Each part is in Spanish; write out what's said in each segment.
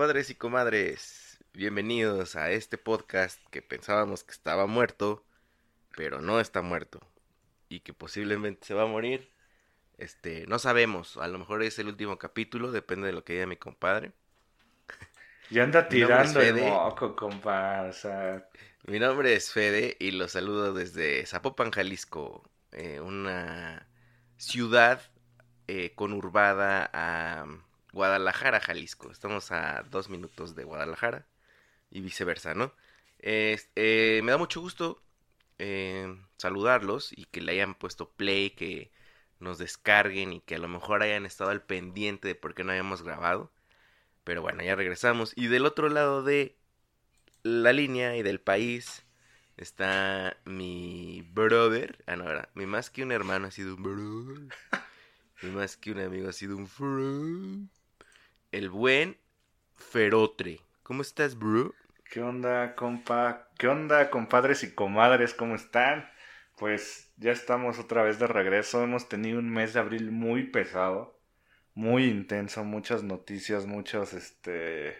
Compadres y comadres, bienvenidos a este podcast que pensábamos que estaba muerto, pero no está muerto y que posiblemente se va a morir. Este, no sabemos, a lo mejor es el último capítulo, depende de lo que diga mi compadre. Ya anda tirando el moco, compa. O sea, Mi nombre es Fede y los saludo desde Zapopan, Jalisco, eh, una ciudad eh, conurbada a Guadalajara, Jalisco. Estamos a dos minutos de Guadalajara y viceversa, ¿no? Eh, me da mucho gusto eh, saludarlos y que le hayan puesto play, que nos descarguen y que a lo mejor hayan estado al pendiente de por qué no habíamos grabado. Pero bueno, ya regresamos. Y del otro lado de la línea y del país está mi brother. Ah, no, ¿verdad? Mi más que un hermano ha sido un brother. Mi más que un amigo ha sido un friend. El buen Ferotre. ¿Cómo estás, bro? ¿qué onda, compa? ¿Qué onda, compadres y comadres? ¿Cómo están? Pues ya estamos otra vez de regreso. Hemos tenido un mes de abril muy pesado, muy intenso, muchas noticias, muchos, este,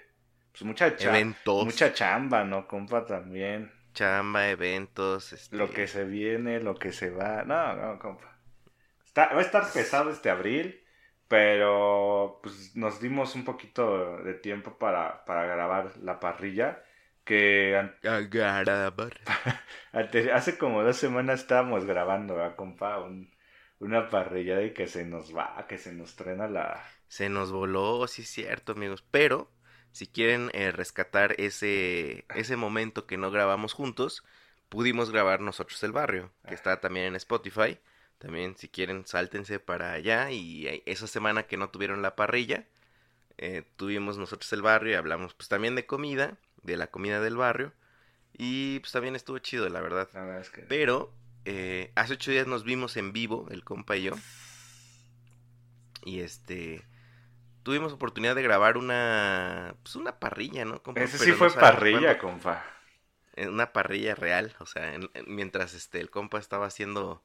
pues mucha cha- Eventos. mucha chamba, ¿no, compa? También. Chamba, eventos. este, Lo que se viene, lo que se va. No, no, compa. Está- va a estar pesado este abril, pero pues nos dimos un poquito de tiempo para, para grabar la parrilla. Que an- hace como dos semanas estábamos grabando, ¿verdad, compa? Un- una parrilla de que se nos va, que se nos trena la... Se nos voló, sí es cierto, amigos. Pero, si quieren eh, rescatar ese, ese momento que no grabamos juntos, pudimos grabar nosotros el barrio, que está también en Spotify. También, si quieren, sáltense para allá. Y eh, esa semana que no tuvieron la parrilla, eh, tuvimos nosotros el barrio y hablamos pues también de comida, de la comida del barrio. Y pues también estuvo chido, la verdad. La verdad es que... Pero eh, hace ocho días nos vimos en vivo, el compa y yo. Y este. Tuvimos oportunidad de grabar una. Pues una parrilla, ¿no? compa? Ese sí fue parrilla, cuándo. compa. Eh, Una parrilla real. O sea, en- en- mientras este el compa estaba haciendo.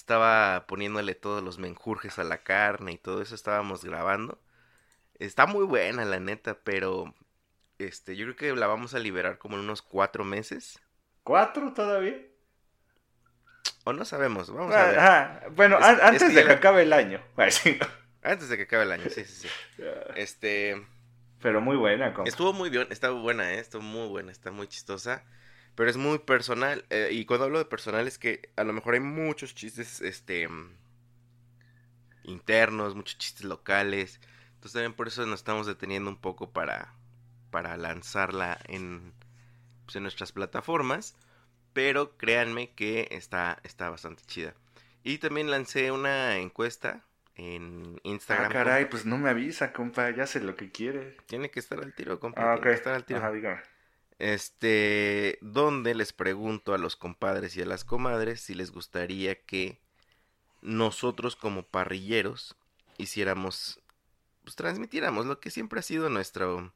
Estaba poniéndole todos los menjurjes a la carne y todo eso, estábamos grabando. Está muy buena, la neta, pero. Este, yo creo que la vamos a liberar como en unos cuatro meses. ¿Cuatro todavía? O no sabemos, vamos a ver. Ajá. Bueno, Es- an- es antes que de que la- acabe el año. Ay, sí. Antes de que acabe el año, sí, sí, sí. Este. Pero muy buena, compa. Estuvo muy bien, está buena, ¿eh? Estuvo muy buena, está muy chistosa. Pero es muy personal. eh, y cuando hablo de personal es que a lo mejor hay muchos chistes, este. internos, muchos chistes locales. Entonces también por eso nos estamos deteniendo un poco para. Para lanzarla en. Pues en nuestras plataformas. Pero créanme que está, está bastante chida. Y también lancé una encuesta en Instagram. Ah, caray, pues no me avisa, compa, ya sé lo que quiere. Tiene que estar al tiro, compa. Ah, tiene ok. que estar al tiro. Ajá, dígame. Este, donde les pregunto a los compadres y a las comadres si les gustaría que nosotros como parrilleros hiciéramos, pues transmitiéramos lo que siempre ha sido nuestro,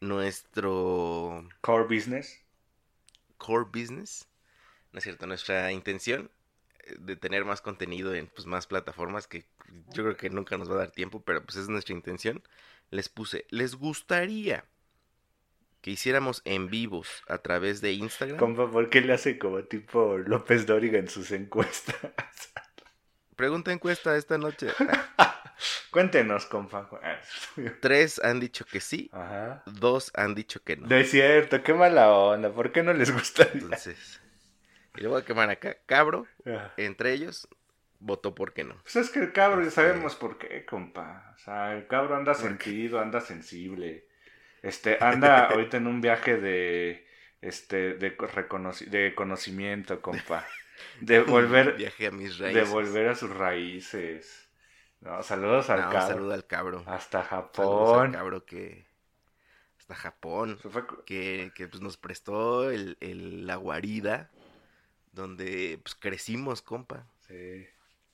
nuestro Core business. core business, ¿no es cierto? Nuestra intención eh, de tener más contenido en pues, más plataformas que yo creo que nunca nos va a dar tiempo, pero pues es nuestra intención. Les puse, ¿les gustaría que hiciéramos en vivos a través de Instagram? Compa, ¿por qué le hace como tipo López Dóriga en sus encuestas? Pregunta encuesta esta noche. Cuéntenos, compa. Tres han dicho que sí, Ajá. dos han dicho que no. No es cierto, qué mala onda. ¿Por qué no les gustaría? Entonces, y le voy a quemar acá. Cabro, Ah. entre ellos, votó por que no. Pues es que el cabro ya Este- sabemos por qué, compa. O sea, el cabro anda sentido, anda sensible. Este, anda ahorita en un viaje de este, de, de conocimiento, compa. De volver, Viaje a mis de volver a sus raíces. No, saludos al No, cabro. saludo al cabro. Hasta Saludos al Japón. cabro que... Hasta Japón. Fue Que, que pues, nos prestó el, el- la guarida. Donde pues, crecimos, compa. Sí.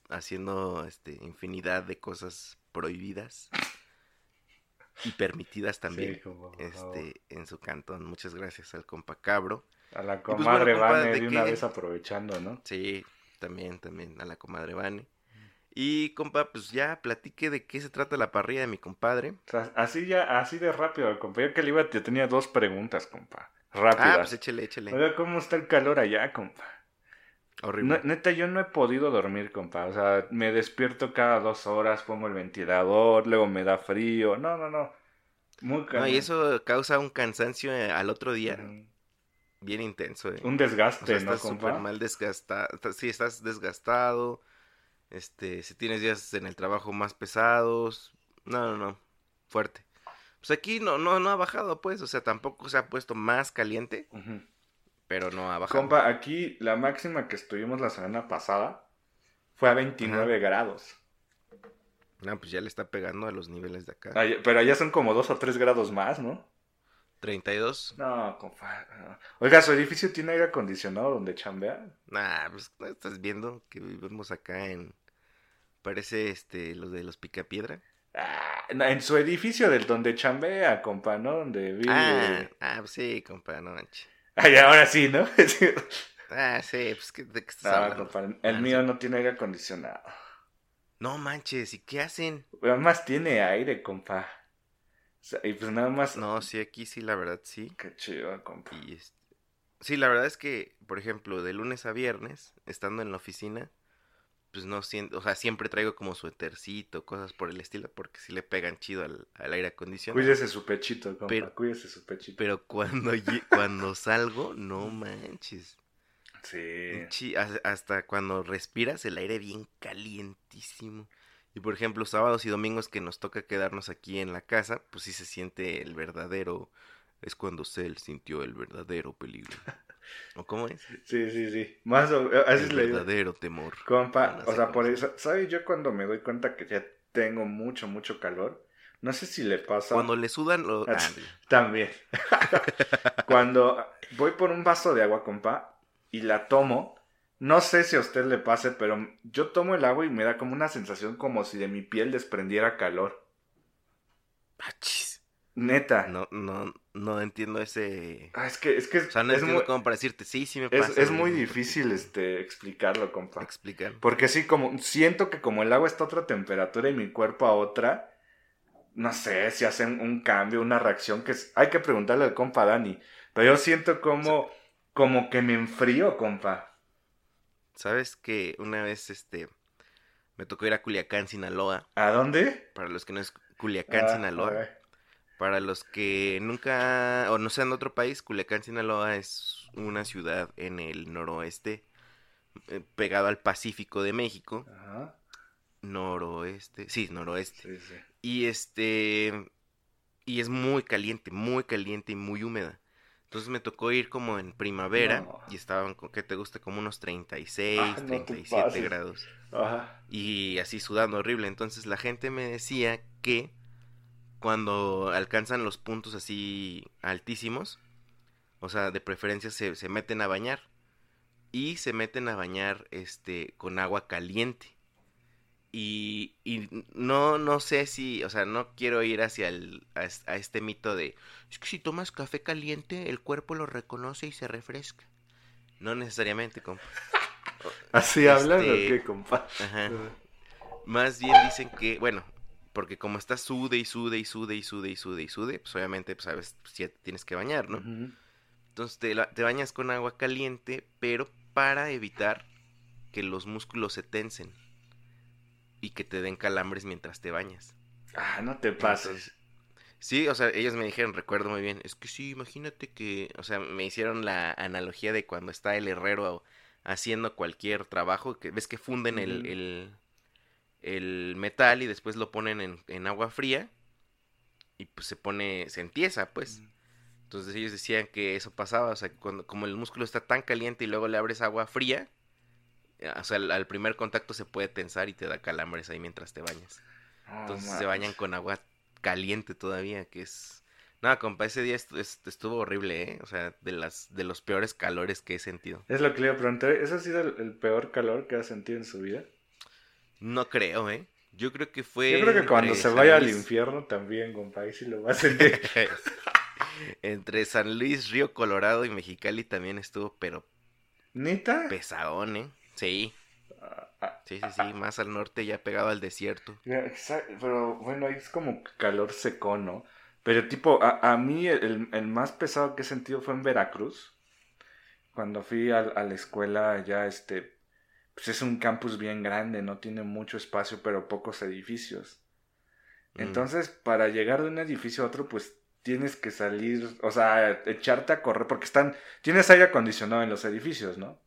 Haciendo este, infinidad de cosas prohibidas. Y permitidas también. Sí, este, en su cantón. Muchas gracias al compa cabro. A la pues, comadre bueno, compa, Vane ¿de de una vez aprovechando, ¿no? Sí, también, también a la comadre Vane. Y compa, pues ya platique de qué se trata la parrilla de mi compadre. O sea, así ya, así de rápido, compa. Yo que le iba, yo tenía dos preguntas, compa. Rápidas. Ah, pues échale, échale. Oiga, ¿cómo está el calor allá, compa? Horrible. No- neta, yo no he podido dormir, compa. O sea, me despierto cada dos horas, pongo el ventilador, luego me da frío. No, no, no. Muy No, y eso causa un cansancio eh, al otro día bien intenso. eh. Un O sea, desgaste, ¿no, estás compa? súper mal desgastado. Sí, estás desgastado. Este, si tienes días en el trabajo más pesados. No, no, no. Fuerte. Pues aquí no, no, no ha bajado, pues. O sea, tampoco se ha puesto más caliente, Ujú. Pero no ha bajado. Compa, aquí la máxima que estuvimos la semana pasada fue a 29 grados. No, pues ya le está pegando a los niveles de acá. Pero allá son como dos o tres grados más, ¿no? 32. No, compa. no. Oiga, ¿su edificio tiene aire acondicionado donde chambea? Nah, pues no estás viendo que vivimos acá en. Parece este, los de los Picapiedra. Ah, en su edificio del donde chambea, compa, ¿no? Donde vive. Ah, ah, pues sí, compa, no manches. Ay, ahora sí, ¿no? Ah, sí, pues ¿qué- ¿de qué estás No, hablando? el Ah, mío sí. no tiene aire acondicionado. No manches, ¿y qué hacen? Además tiene aire, compa. O sea, y pues nada más. No, sí, aquí sí, la verdad sí. Qué chido, compa. Y este... Sí, la verdad es que, por ejemplo, de lunes a viernes, estando en la oficina, pues no siento, o sea, siempre traigo como suétercito, cosas por el estilo, porque sí le pegan chido al, al aire acondicionado. Cuídese su pechito, compa. Pero- Cuídese su pechito. Pero cuando, cuando salgo, no manches. Sí. Hasta cuando respiras el aire bien calientísimo. Y por ejemplo, sábados y domingos que nos toca quedarnos aquí en la casa, pues sí se siente el verdadero. Es cuando Cell sintió el verdadero peligro. ¿O cómo es? Sí, sí, sí. Más o así El verdadero temor. Compa, o sea, por eso, ¿sabes? Yo cuando me doy cuenta que ya tengo mucho, mucho calor, no sé si le pasa Cuando le sudan lo... Ah, ah, también. cuando voy por un vaso de agua, compa, y la tomo, no sé si a usted le pase, pero yo tomo el agua y me da como una sensación como si de mi piel desprendiera calor. achis. Neta. No, no, no entiendo ese... Ah, es que, es que O sea, no es, entiendo muy, cómo para decirte, sí, sí me es, pasa. es güey, muy difícil este explicarlo, compa. Explicar. Porque sí, como siento que como el agua está a otra temperatura y mi cuerpo a otra, no sé si hacen un cambio, una reacción que es- hay que preguntarle al compa Dani. Pero yo siento como, como que me enfrío, compa. ¿Sabes que una vez, este... Me tocó ir a Culiacán, Sinaloa. ¿A dónde? Para los que no es Culiacán, Ah, Sinaloa. Para los que nunca o no sean de otro país, Culiacán, Sinaloa es una ciudad en el noroeste, eh, pegado al Pacífico de México. Ajá. Noroeste, sí, noroeste. Sí, sí. Y este, y es muy caliente, muy caliente y muy húmeda. Entonces me tocó ir como en primavera No. y estaban, con- ¿qué te gusta? Como unos 36, Ah, no te 37 pases. grados Ajá. y así sudando horrible. Entonces la gente me decía que cuando alcanzan los puntos así altísimos, o sea, de preferencia se, se meten a bañar y se meten a bañar este con agua caliente. Y, y no, no sé si, o sea, no quiero ir hacia el, a, es- a este mito de, es que si tomas café caliente, el cuerpo lo reconoce y se refresca. No necesariamente, compa. ¿Así hablan o Este- qué, compa? Ajá. Más bien dicen que, bueno, porque como está sude y sude y sude y sude y sude y sude, pues obviamente, pues sabes, pues, ya tienes que bañar, ¿no? Entonces te, bañas con agua caliente, pero para evitar que los músculos se tensen y que te den calambres mientras te bañas. Ah, no te pases. Entonces, sí, o sea, ellos me dijeron, recuerdo muy bien, es que sí, imagínate que, o sea, me hicieron la analogía de cuando está el herrero haciendo cualquier trabajo, que ves que funden el metal y después lo ponen en, en agua fría y pues se pone, se entiesa, pues. Entonces ellos decían que eso pasaba, o sea, que cuando, como el músculo está tan caliente y luego le abres agua fría, eh, o sea, al, al primer contacto se puede tensar y te da calambres ahí mientras te bañas. No Entonces se bañan con agua caliente todavía, que es... No, compa, ese día estu- est- estuvo horrible, ¿eh? O sea, de las de los peores calores que he sentido. Es lo que le iba a preguntar. ¿Ese ha sido el, el peor calor que ha sentido en su vida? No creo, ¿eh? Yo creo que fue... Yo creo que cuando se vaya al infierno también, compa, ahí sí lo va a sentir. Entre San Luis, Río Colorado y Mexicali también estuvo, pero ¿Nita? pesadón, ¿eh? Sí, Ah, ah, sí, sí, sí, más al norte ya pegado al desierto. Pero bueno, ahí es como calor seco, ¿no? Pero tipo, a, a mí el, el más pesado que he sentido fue en Veracruz. Cuando fui a, a la escuela ya, este, pues es un campus bien grande, no tiene mucho espacio, pero pocos edificios. Mm. Entonces, para llegar de un edificio a otro, pues tienes que salir, o sea, echarte a correr, porque están, tienes aire acondicionado en los edificios, ¿no?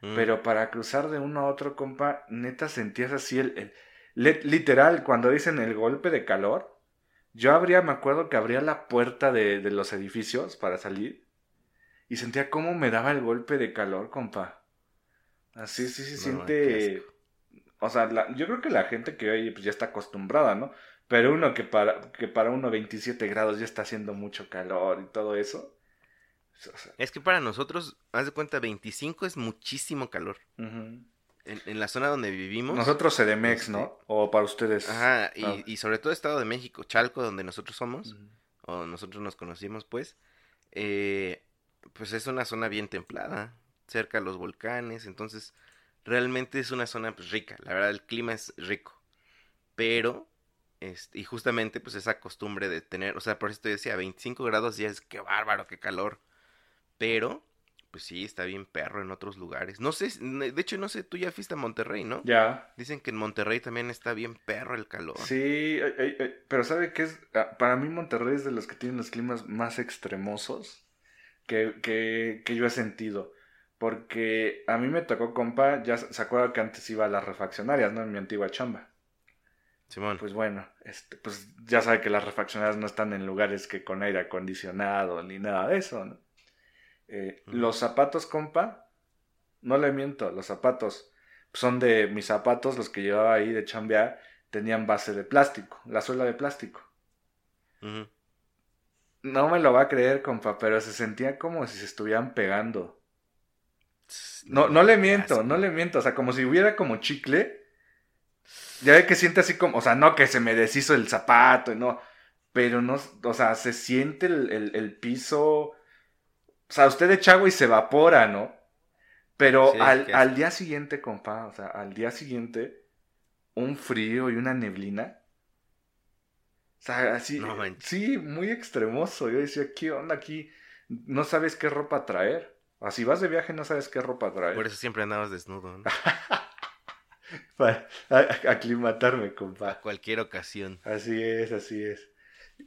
Mm. Pero para cruzar de uno a otro, compa, neta sentías así el, literal, cuando dicen el golpe de calor, yo abría, me acuerdo que abría la puerta de, de los edificios para salir y sentía cómo me daba el golpe de calor, compa. Así sí se siente. O sea, la- yo creo que la gente que oye pues ya está acostumbrada, ¿no? Pero uno que para, que para uno 27 grados ya está haciendo mucho calor y todo eso. o sea, Es que para nosotros, haz de cuenta, 25 es muchísimo calor. En, en la zona donde vivimos. Nosotros CDMX, Este- ¿no? O para ustedes. Ajá, y, Ah. y sobre todo Estado de México, Chalco, donde nosotros somos, o nosotros nos conocimos, pues, eh, pues es una zona bien templada, cerca a los volcanes, entonces realmente es una zona pues, rica, la verdad el clima es rico, pero, este, y justamente pues esa costumbre de tener, o sea, por eso te decía, 25 grados ya es que bárbaro, qué calor, pero, pues sí, está bien perro en otros lugares, no sé, de hecho no sé, tú ya fuiste a Monterrey, ¿no? Ya. Dicen que en Monterrey también está bien perro el calor. Sí, ay, ay, ay, pero ¿sabe qué es? Ah, Para mí Monterrey es de los que tienen los climas más extremosos que, que, que yo he sentido. Porque a mí me tocó, compa, ya se acuerda que antes iba a las refaccionarias, ¿no? En mi antigua chamba. Simón. Pues bueno, este, pues ya sabe que las refaccionarias no están en lugares que con aire acondicionado ni nada de eso, ¿no? Eh. Los zapatos, compa, no le miento, los zapatos son de mis zapatos, los que llevaba ahí de chambear, tenían base de plástico, la suela de plástico. No me lo va a creer, compa, pero se sentía como si se estuvieran pegando. No, no le miento, no le miento, o sea, como si hubiera como chicle. Ya ve que siente así como, o sea, no que se me deshizo el zapato, no, pero no, o sea, se siente el, el- el piso, o sea, usted echa agua y se evapora, ¿no? Pero Sí, al, al día siguiente, compa, o sea, al día siguiente, un frío y una neblina. O sea, así, No sí, muy extremoso. Yo decía, ¿qué onda aquí? No sabes qué ropa traer. Si vas de viaje no sabes qué ropa traer. Por eso siempre andabas desnudo, ¿no? Para aclimatarme, compa. A cualquier ocasión. Así es, así es.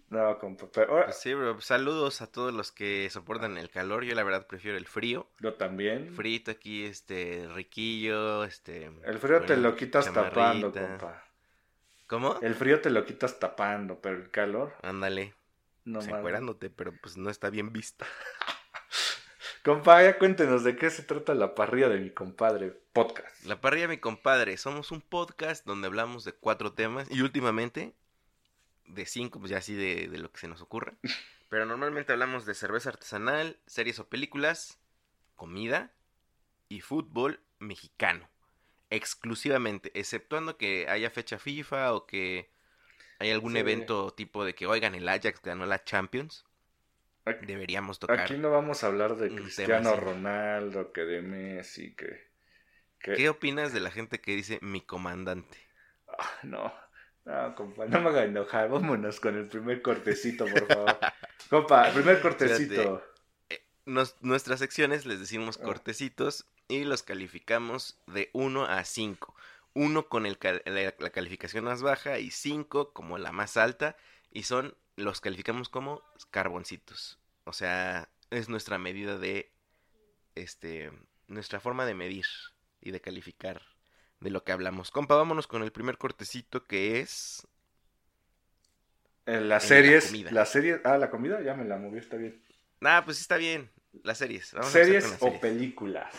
No, compa. Pero ahora, Pues sí, bro. Saludos a todos los que soportan el calor. Yo la verdad prefiero el frío. yo también. Frito aquí, este, riquillo, este... El frío te lo quitas tapando, compa. ¿Cómo? El frío te lo quitas tapando, pero el calor, Ándale, no pues pero pues no está bien visto. Compa, ya cuéntenos de qué se trata la parrilla de mi compadre podcast. La parrilla, mi compadre, somos un podcast donde hablamos de cuatro temas y últimamente de cinco, pues ya así de, de lo que se nos ocurra. Pero normalmente hablamos de cerveza artesanal, series o películas, comida y fútbol mexicano. Exclusivamente, exceptuando que haya fecha FIFA o que hay algún Sí. evento tipo de que, oigan, el Ajax ganó la Champions. Aquí, Deberíamos tocar. aquí no vamos a hablar de Cristiano. Ronaldo, que de Messi, que... que... ¿Qué opinas de la gente que dice mi comandante? Ah, no, no, compa, no me haga enojar. Vámonos con el primer cortecito, por favor. compa, el primer cortecito. Nos- nuestras secciones les decimos Ah. cortecitos y los calificamos de 1 a 5. 1 con el la, la calificación más baja y 5 como la más alta. Y son, los calificamos como carboncitos. O sea, es nuestra medida de, este, nuestra forma de medir y de calificar de lo que hablamos. Compa, vámonos con el primer cortecito que es... En las la series, comida. las series, ah, la comida ya me la moví, está bien. Nah, pues sí está bien. Las series. Vamos a ¿Series o series. películas?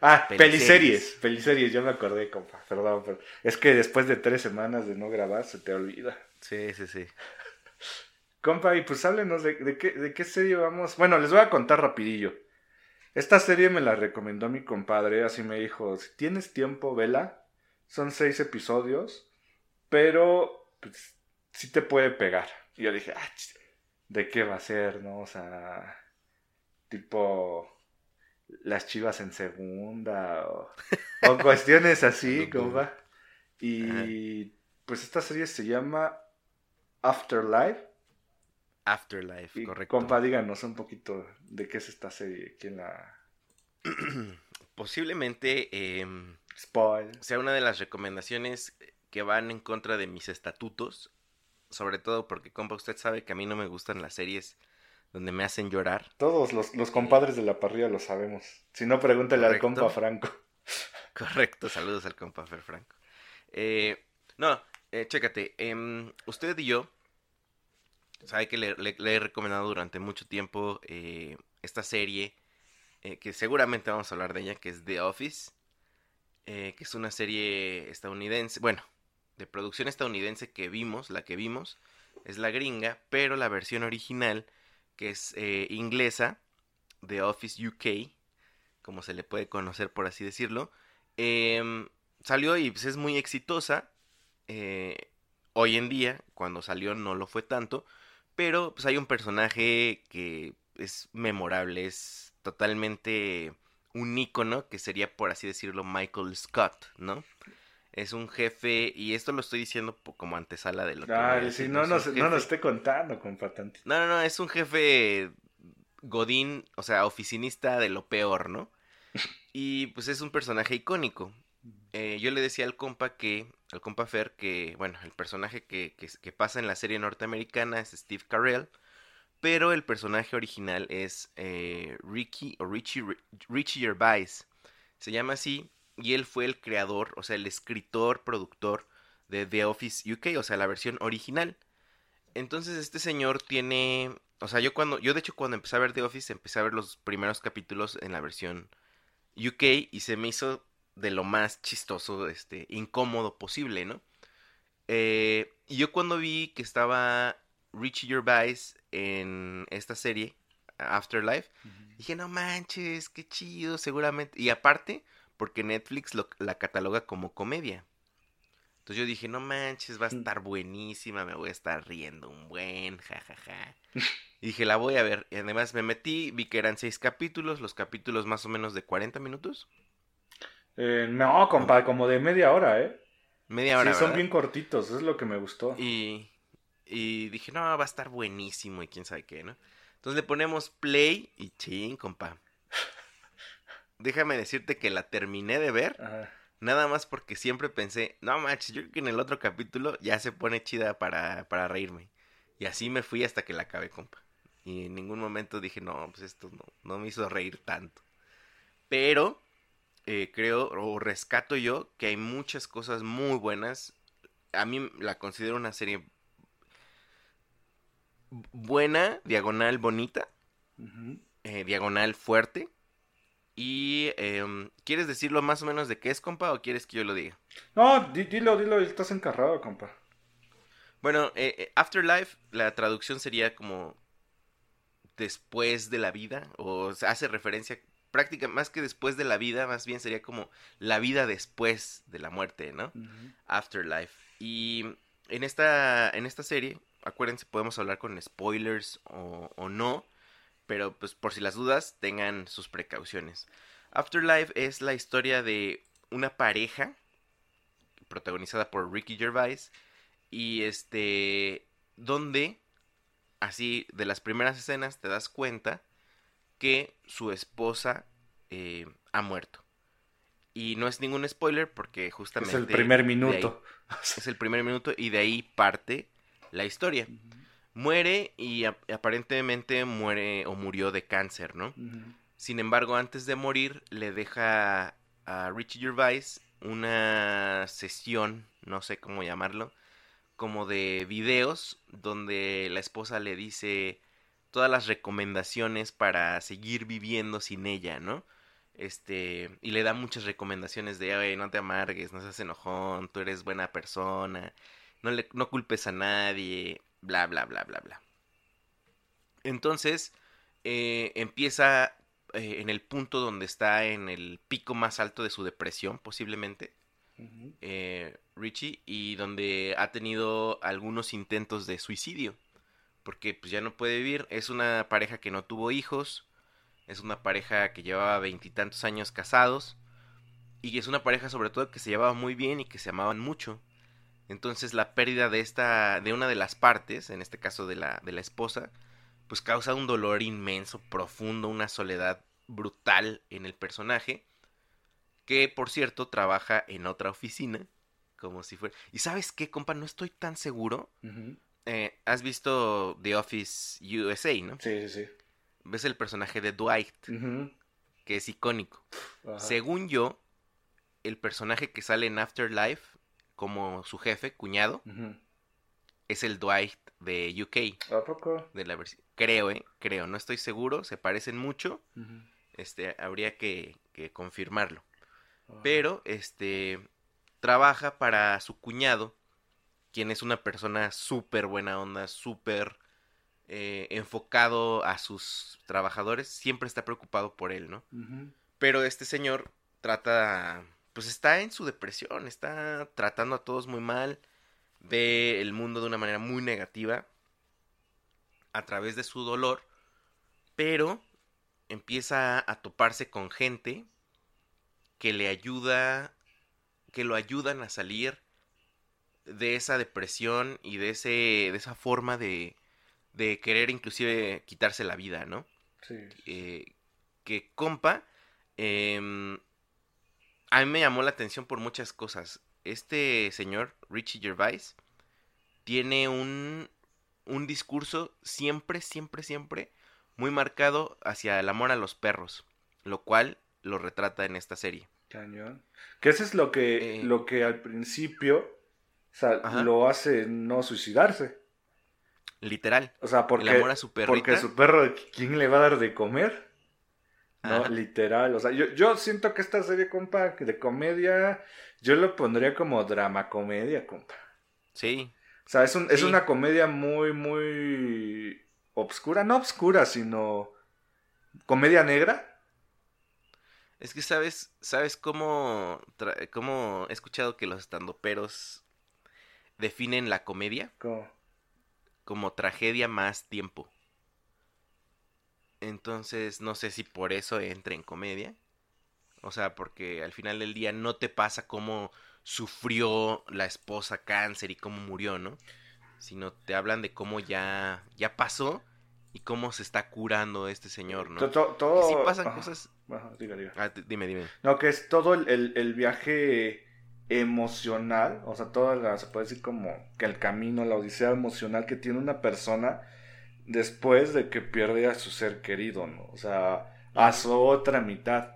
Ah, peliseries. Peliseries, yo me acordé, compa. Perdón, pero es que después de tres semanas de no grabar se te olvida. Sí, sí, sí. Compa, y pues háblenos de, de qué, de qué serie vamos. Bueno, les voy a contar rapidillo. Esta serie me la recomendó mi compadre, así me dijo, si tienes tiempo, vela. Son seis episodios, pero pues, sí te puede pegar. Y yo dije, ah, ¿de qué va a ser, no? O sea, tipo las chivas en segunda o, o cuestiones así, compa. Y pues esta serie se llama Afterlife. Afterlife, Y, correcto. compa, díganos un poquito de qué es esta serie, quién la... Posiblemente em, Spoil. sea una de las recomendaciones que van en contra de mis estatutos. Sobre todo porque, compa, usted sabe que a mí no me gustan las series donde me hacen llorar. Todos los, los compadres de la parrilla lo sabemos. Si no, pregúntale al Correcto. compa Franco. Correcto, saludos al compa Fer Franco. Eh, no, eh, chécate, em, usted y yo, sabe que le, he recomendado durante mucho tiempo eh, esta serie, eh, que seguramente vamos a hablar de ella, que es The Office, eh, que es una serie estadounidense, bueno, de producción estadounidense que vimos, la que vimos, es la gringa, pero la versión original, que es inglesa, The Office UK, como se le puede conocer por así decirlo, em, salió y pues, es muy exitosa. hoy en día, cuando salió no lo fue tanto, pero pues hay un personaje que es memorable, es totalmente un ícono que sería por así decirlo Michael Scott, ¿no? Es un jefe, y esto lo estoy diciendo como antesala de lo que... Ay, decir, si no, un no nos jefe- esté contando, compa, tantito. no, no, no, es un jefe Godín, o sea, oficinista de lo peor, ¿no? Y pues es un personaje icónico. Eh, yo le decía al compa que, al compa Fer, que, bueno, el personaje que, pasa en la serie norteamericana es Steve Carell, pero el personaje original es eh, Ricky o Richie, Richie Gervais. Se llama así, y él fue el creador, o sea, el escritor, productor de The Office UK, o sea, la versión original. Entonces este señor tiene, o sea, yo cuando, yo de hecho cuando empecé a ver The Office empecé a ver los primeros capítulos en la versión UK y se me hizo de lo más chistoso, este, incómodo posible, ¿no? Eh, y yo cuando vi que estaba Richie Gervais en esta serie, Afterlife, dije, no manches, qué chido, seguramente. Y aparte, porque Netflix lo- la cataloga como comedia. Entonces yo dije, no manches, va a Mm. estar buenísima, me voy a estar riendo un buen, jajaja. Y dije, la voy a ver. Y además me metí, vi que eran seis capítulos, los capítulos más o menos de 40 minutos. Eh, no, compa, como de media hora, ¿eh? Media hora, sí, son ¿verdad? bien cortitos, eso es lo que me gustó. Y, y dije, no, va a estar buenísimo y quién sabe qué, ¿no? Entonces le ponemos play y ching, compa. Déjame decirte que la terminé de ver, Ajá. nada más porque siempre pensé, no manches, yo creo que en el otro capítulo ya se pone chida para, para reírme. Y así me fui hasta que la acabé, compa. Y en ningún momento dije, no, pues esto no, no me hizo reír tanto. Pero eh, creo o rescato yo que hay muchas cosas muy buenas. A mí la considero una serie buena, diagonal bonita, eh, diagonal fuerte. Y em, ¿quieres decirlo más o menos de qué es, compa, o quieres que yo lo diga? No, di- dilo, dilo, estás encarrado, compa. Bueno, eh, Afterlife, la traducción sería como después de la vida, o se hace referencia prácticamente más que después de la vida, más bien sería como la vida después de la muerte, ¿no? Afterlife. Y en esta, en esta serie, acuérdense, podemos hablar con spoilers o, o no, pero pues por si las dudas, tengan sus precauciones. Afterlife es la historia de una pareja protagonizada por Ricky Gervais y este donde así de las primeras escenas te das cuenta que su esposa eh, ha muerto. Y no es ningún spoiler porque Es justamente el primer ahí- minuto. es el primer minuto y de ahí parte la historia. Muere y ap- aparentemente muere o murió de cáncer no sin embargo, antes de morir, le deja a Richie Gervais una sesión, no sé cómo llamarlo, como de videos, donde la esposa le dice, todas las recomendaciones para seguir viviendo sin ella, ¿no? Este, y le da muchas recomendaciones de, oye, no te amargues, no seas enojón, tú eres buena persona, no, le, no culpes a nadie, bla, bla, bla, bla, bla. Entonces, eh, empieza eh, en el punto donde está en el pico más alto de su depresión, posiblemente, eh, Richie, y donde ha tenido algunos intentos de suicidio, porque pues ya no puede vivir, es una pareja que no tuvo hijos, es una pareja que llevaba veintitantos años casados, y es una pareja sobre todo que se llevaba muy bien y que se amaban mucho. Entonces la pérdida de esta, de una de las partes, en este caso de la, de la esposa, pues causa un dolor inmenso, profundo, una soledad brutal en el personaje, que por cierto trabaja en otra oficina, como si fuera... ¿Y sabes qué, compa? No estoy tan seguro. Eh, Has visto The Office USA, ¿no? Sí, sí, sí. Ves el personaje de Dwight, que es icónico. Según yo, el personaje que sale en Afterlife como su jefe, cuñado, es el Dwight de UK. ¿A poco? De la Creo, ¿eh? Creo, no estoy seguro, se parecen mucho. Este, habría que, confirmarlo. Pero, este, trabaja para su cuñado, quien es una persona súper buena onda, súper eh, enfocado a sus trabajadores, siempre está preocupado por él, ¿no? Pero este señor trata, pues está en su depresión, está tratando a todos muy mal, ve el mundo de una manera muy negativa a través de su dolor, pero empieza a toparse con gente que le ayuda, que lo ayudan a salir de esa depresión y de ese, de esa forma de, de querer inclusive quitarse la vida, ¿no? Sí. Eh, que compa, em, a mí me llamó la atención por muchas cosas. Este señor, Richie Gervais, tiene un, un discurso siempre, siempre, siempre muy marcado hacia el amor a los perros, lo cual lo retrata en esta serie. Cañón. Que eso es lo que, Eh. lo que al principio o sea, lo hace no suicidarse. Literal. O sea, porque, el amor a su perrita. porque su perro, ¿quién le va a dar de comer? ¿No? Ajá. Literal. O sea, yo, yo siento que esta serie, compa, de comedia, yo lo pondría como drama comedia, compa. Sí, O sea, es, un, es una comedia muy, muy obscura. No obscura, sino comedia negra. es que sabes, sabes cómo, cómo he escuchado que los estandoperos definen la comedia Como, como tragedia más tiempo. Entonces, no sé si por eso entre en comedia. O sea, porque al final del día no te pasa cómo sufrió la esposa cáncer y cómo murió, ¿no? Sino te hablan de cómo ya, ya pasó y cómo se está curando este señor, ¿no? to- to- Y todo, sí pasan ajá, cosas... ajá, diga, diga. Ah, dime, dime. No, que es todo el, el- el viaje emocional, o sea, toda la, se puede decir como que el camino, la odisea emocional que tiene una persona después de que pierde a su ser querido, ¿no? O sea, a su otra mitad.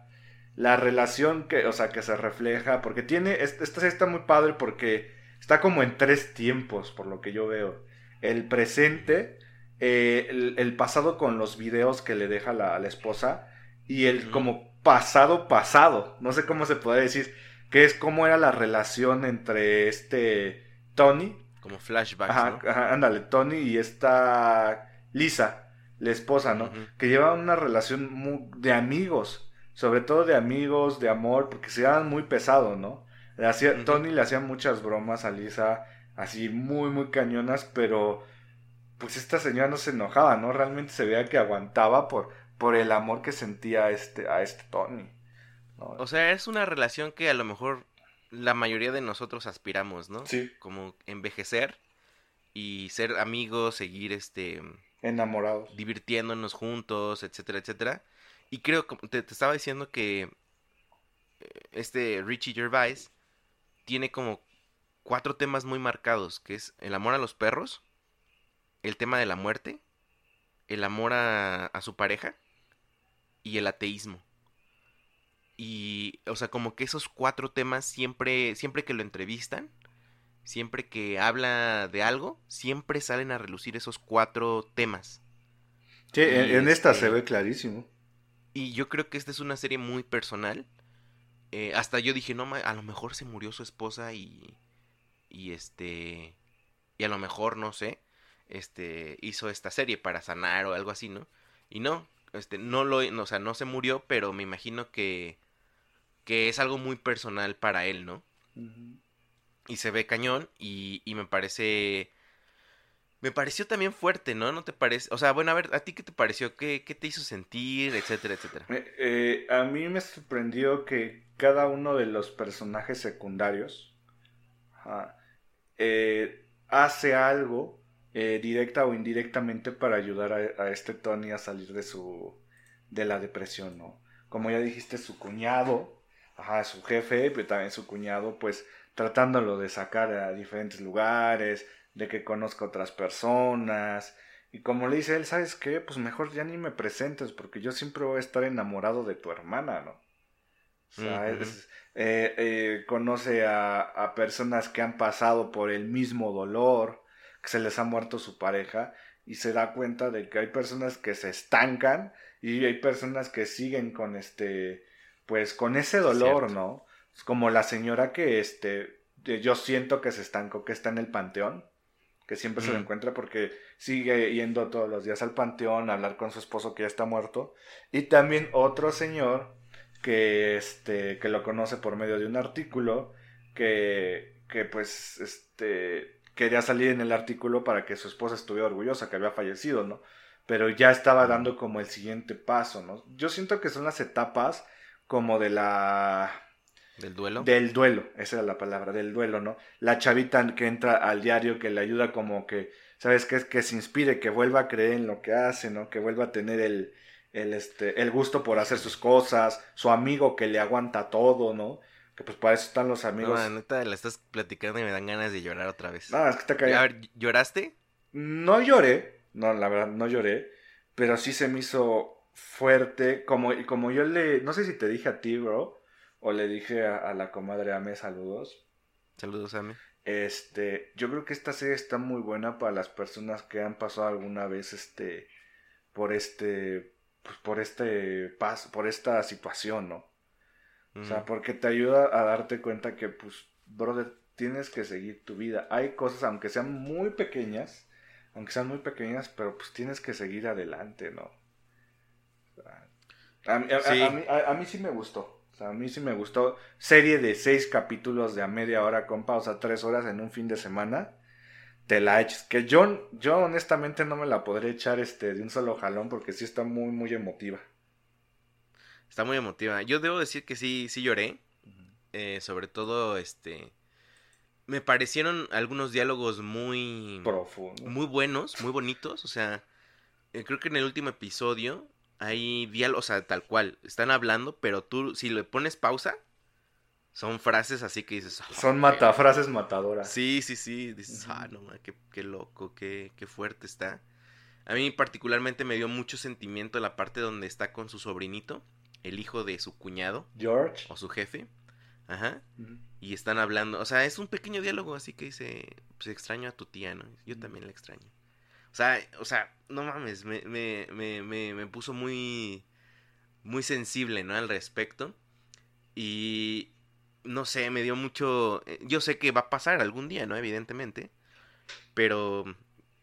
La relación que, o sea, que se refleja, porque tiene, es- esta está muy padre porque está como en tres tiempos, por lo que yo veo. El presente, eh, el, el pasado con los videos que le deja la, a la esposa y el como pasado pasado, no sé cómo se puede decir, que es cómo era la relación entre este Tony, Como flashbacks, ajá, ¿no? ajá, ándale, Tony y esta Lisa, la esposa, ¿no? Que llevaban una relación mu- de amigos, sobre todo de amigos, de amor, porque se daban muy pesado, ¿no? Le hacía. Tony le hacía muchas bromas a Lisa, así muy, muy cañonas, pero pues esta señora no se enojaba, ¿no? Realmente se veía que aguantaba por, por el amor que sentía este, a este Tony. O sea, es una relación que a lo mejor la mayoría de nosotros aspiramos, ¿no? sí, Como envejecer y ser amigos, seguir este enamorados. divirtiéndonos juntos, etcétera, etcétera. Y creo, te, te estaba diciendo que eh, este Richie Gervais tiene como cuatro temas muy marcados, que es el amor a los perros, el tema de la muerte, el amor a, a su pareja y el ateísmo. Y, o sea, como que esos cuatro temas siempre, siempre que lo entrevistan, siempre que habla de algo, siempre salen a relucir esos cuatro temas. Sí, en, Y en esta este- se ve clarísimo. Y yo creo que esta es una serie muy personal. Eh, hasta yo dije, no, a lo mejor se murió su esposa y. Y este. Y a lo mejor, no sé. Este. Hizo esta serie para sanar o algo así, ¿no? Y no. Este, no lo. no, o sea, no se murió, pero me imagino que. Que es algo muy personal para él, ¿no? Y se ve cañón. Y, y me parece. Me pareció también fuerte, ¿no? ¿No te parece? O sea, bueno, a ver, ¿a ti qué te pareció? ¿Qué, qué te hizo sentir? Etcétera, etcétera. Eh, eh, a mí me sorprendió que cada uno de los personajes secundarios ajá, eh, hace algo directa o indirectamente para ayudar a, a este Tony a salir de su de la depresión, ¿no? Como ya dijiste, su cuñado, ajá, su jefe, pero también su cuñado, pues tratándolo de sacar a diferentes lugares, de que conozca otras personas, y como le dice él, ¿sabes qué? Pues mejor ya ni me presentes porque yo siempre voy a estar enamorado de tu hermana, ¿no? O sea, Ujú. es- eh, eh, conoce a, a personas que han pasado por el mismo dolor, que se les ha muerto su pareja, y se da cuenta de que hay personas que se estancan y hay personas que siguen con este, pues con ese dolor, Cierto. ¿no? Como la señora que, este, yo siento que se estancó, que está en el panteón, que siempre se lo encuentra porque sigue yendo todos los días al panteón a hablar con su esposo que ya está muerto. Y también otro señor que, este, que lo conoce por medio de un artículo que, que pues este, quería salir en el artículo para que su esposa estuviera orgullosa que había fallecido, ¿no? Pero ya estaba dando como el siguiente paso, ¿no? Yo siento que son las etapas como de la ¿Del duelo? del duelo, esa era la palabra, del duelo, ¿no? La chavita que entra al diario, que le ayuda como que, ¿sabes qué? Que se inspire, que vuelva a creer en lo que hace, ¿no? Que vuelva a tener el, el, este, el gusto por hacer sus cosas, su amigo que le aguanta todo, ¿no? Que pues para eso están los No, amigos. la neta, la estás platicando y me dan ganas de llorar otra vez. No, es que te a cae. ver, ¿lloraste? No lloré, no, la verdad, no lloré, pero sí se me hizo fuerte, como, como yo le, no sé si te dije a ti, bro, o le dije a, a la comadre Ame, saludos, Saludos, Ame. Este, yo creo que esta serie está muy buena para las personas que han pasado alguna vez este por este pues por este paso, por esta situación, ¿no? O sea, porque te ayuda a darte cuenta que pues brother, tienes que seguir tu vida. Hay cosas aunque sean muy pequeñas, aunque sean muy pequeñas, pero pues tienes que seguir adelante, ¿no? A, mí- a- Sí. a mí, a- a mí sí me gustó. O sea, a mí sí me gustó. Serie de seis capítulos de a media hora con pausa, tres horas en un fin de semana. Te la eches. Que yo, yo honestamente no me la podré echar este de un solo jalón porque sí está muy, muy emotiva. Está muy emotiva. Yo debo decir que sí, sí lloré. eh, sobre todo, este... Me parecieron algunos diálogos muy... Profundo. muy buenos, muy bonitos. O sea, eh, creo que en el último episodio hay diálogos, o sea, tal cual. Están hablando, pero tú, si le pones pausa, son frases así que dices... "Ah, Son qué- matafrases matadoras. Sí, sí, sí. Dices, ah, no, qué, qué loco, qué, qué fuerte está. A mí particularmente me dio mucho sentimiento la parte donde está con su sobrinito, el hijo de su cuñado George. o su jefe. Ajá. Y están hablando, o sea, es un pequeño diálogo así que dice, pues extraño a tu tía, ¿no? Yo también la extraño. O sea, o sea, no mames, me, me, me, me, me puso muy, muy sensible, ¿no? Al respecto. Y, no sé, me dio mucho, eh, yo sé que va a pasar algún día, ¿no? Evidentemente. Pero,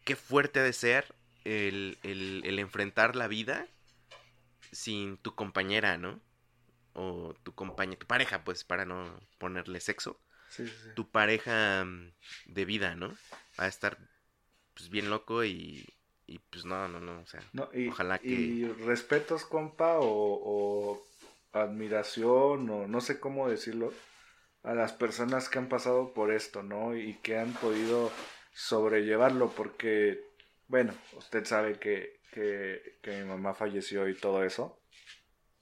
qué fuerte ha de ser el, el, el enfrentar la vida sin tu compañera, ¿no? O tu compañera, tu pareja, pues, para no ponerle sexo. Sí, sí, sí. Tu pareja mm, de vida, ¿no? Va a estar, pues, bien loco y, y pues, no, no, no, o sea. No, y, Ojalá que- y respetos, compa, o, o admiración, o no sé cómo decirlo, a las personas que han pasado por esto, ¿no? Y que han podido sobrellevarlo, porque, bueno, usted sabe que, que, que mi mamá falleció y todo eso.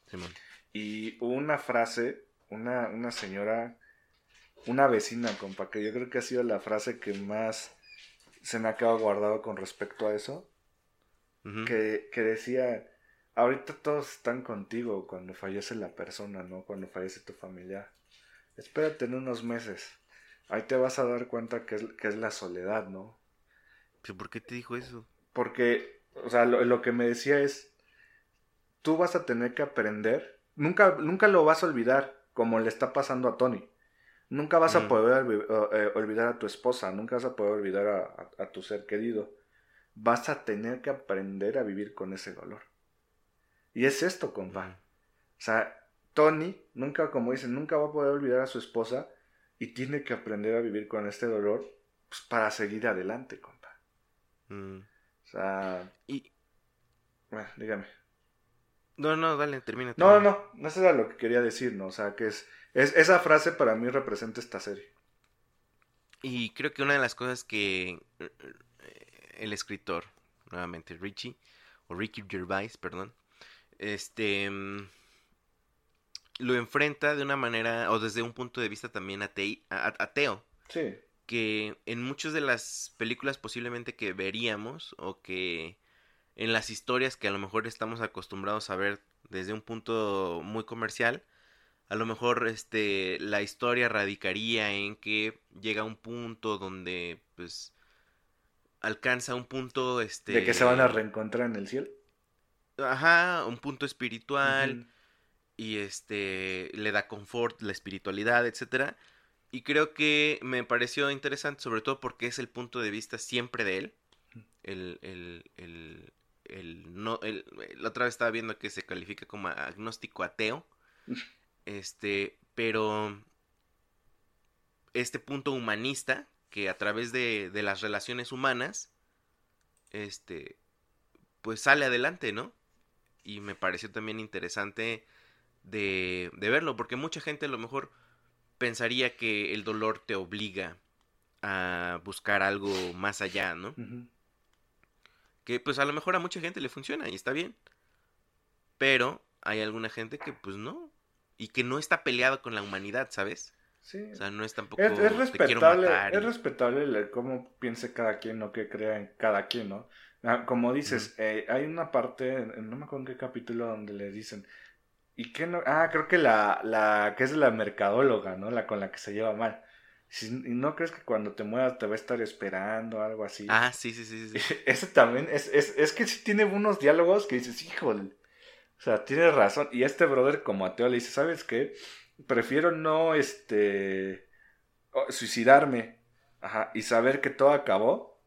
Simón. Y hubo una frase, una, una señora, una vecina, compa, que yo creo que ha sido la frase que más se me ha quedado guardado con respecto a eso que, que decía, ahorita todos están contigo cuando fallece la persona, ¿no? Cuando fallece tu familiar. Espérate en unos meses. Ahí te vas a dar cuenta que es, que es la soledad, ¿no? ¿Pero por qué te dijo eso? Porque o sea, lo, lo que me decía es, tú vas a tener que aprender, nunca, nunca lo vas a olvidar, como le está pasando a Tony. Nunca vas a Mm. poder eh, olvidar a tu esposa, nunca vas a poder olvidar a, a- a tu ser querido. Vas a tener que aprender a vivir con ese dolor. Y es esto, compa. Ujú. O sea, Tony nunca, como dicen, nunca va a poder olvidar a su esposa y tiene que aprender a vivir con este dolor pues, para seguir adelante, compa. Mm. O sea, Y... bueno, dígame. No, no, dale, termina. No, no, no, no eso era lo que quería decir, ¿no? O sea, que es, es esa frase para mí representa esta serie. Y creo que una de las cosas que eh, el escritor, nuevamente Richie, o Ricky Gervais, perdón, este mm, lo enfrenta de una manera, o desde un punto de vista también atei- ateo, Sí. que en muchas de las películas posiblemente que veríamos, o que en las historias que a lo mejor estamos acostumbrados a ver desde un punto muy comercial, a lo mejor este la historia radicaría en que llega un punto donde pues alcanza un punto este De que se van a reencontrar en el cielo. ajá, un punto espiritual y este le da confort, la espiritualidad, etcétera. Y creo que me pareció interesante, sobre todo porque es el punto de vista siempre de él. El, el, el, el no, el- la otra vez estaba viendo que se califica como agnóstico ateo. Este, pero este punto humanista que a través de, de las relaciones humanas, este, pues sale adelante, ¿no? Y me pareció también interesante de, de verlo, porque mucha gente a lo mejor pensaría que el dolor te obliga a buscar algo más allá, ¿no? Que pues a lo mejor a mucha gente le funciona y está bien. Pero hay alguna gente que pues no. Y que no está peleado con la humanidad, ¿sabes? Sí. O sea, no es tampoco Es, respetable, y- es respetable cómo piense cada quien o que crea en cada quien, ¿no? Ah, Como dices, eh, hay una parte, en- no me acuerdo en qué capítulo, donde le dicen, ¿y qué no? Ah, creo que la, la que es la mercadóloga, ¿no? La con la que se lleva mal. ¿Y no crees que cuando te mueras te va a estar esperando algo así? Ah, sí, sí, sí, sí. Ese también, es, es, es que sí tiene unos diálogos que dices, híjole. O sea, tienes razón. Y este brother como ateo le dice, ¿sabes qué? Prefiero no, este, suicidarme. Ajá, y saber que todo acabó.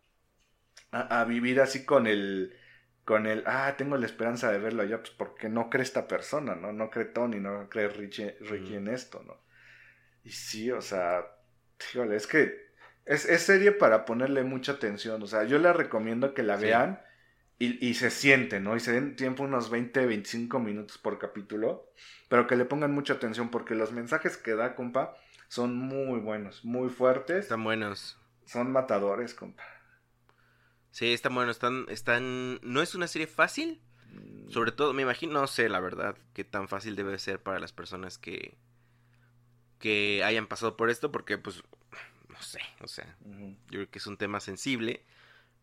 A, a vivir así con el, con el, ah, tengo la esperanza de verlo allá, pues porque no cree esta persona, ¿no? No cree Tony, no cree Richie, Ricky en esto, ¿no? Y sí, o sea, híjole, es que es, es serie para ponerle mucha atención. O sea, yo les recomiendo que la Sí. vean y, y se sienten, ¿no? Y se den tiempo unos 20, 25 minutos por capítulo, pero que le pongan mucha atención porque los mensajes que da, compa, son muy buenos, muy fuertes, Están buenos. son matadores, compa. Sí, están buenos. Están, están... No es una serie fácil. Sobre todo, me imagino, no sé, la verdad, qué tan fácil debe ser para las personas que... que hayan pasado por esto, porque pues... No sé, o sea. Yo creo que es un tema sensible.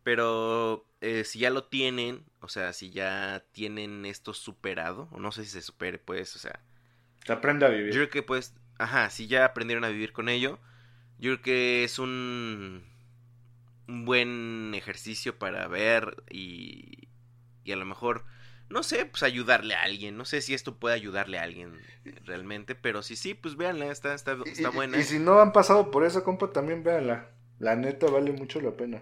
Pero eh, si ya lo tienen, o sea, si ya tienen esto superado, o no sé si se supere, pues, o sea, Se aprende a yo vivir. creo que pues, ajá, si ya aprendieron a vivir con ello, yo creo que es un, un buen ejercicio para ver y, y a lo mejor, no sé, pues ayudarle a alguien, no sé si esto puede ayudarle a alguien realmente, pero si sí, pues véanla, está, está, está Y- buena. Y, si no han pasado por eso, compa, también véanla. La neta vale mucho la pena.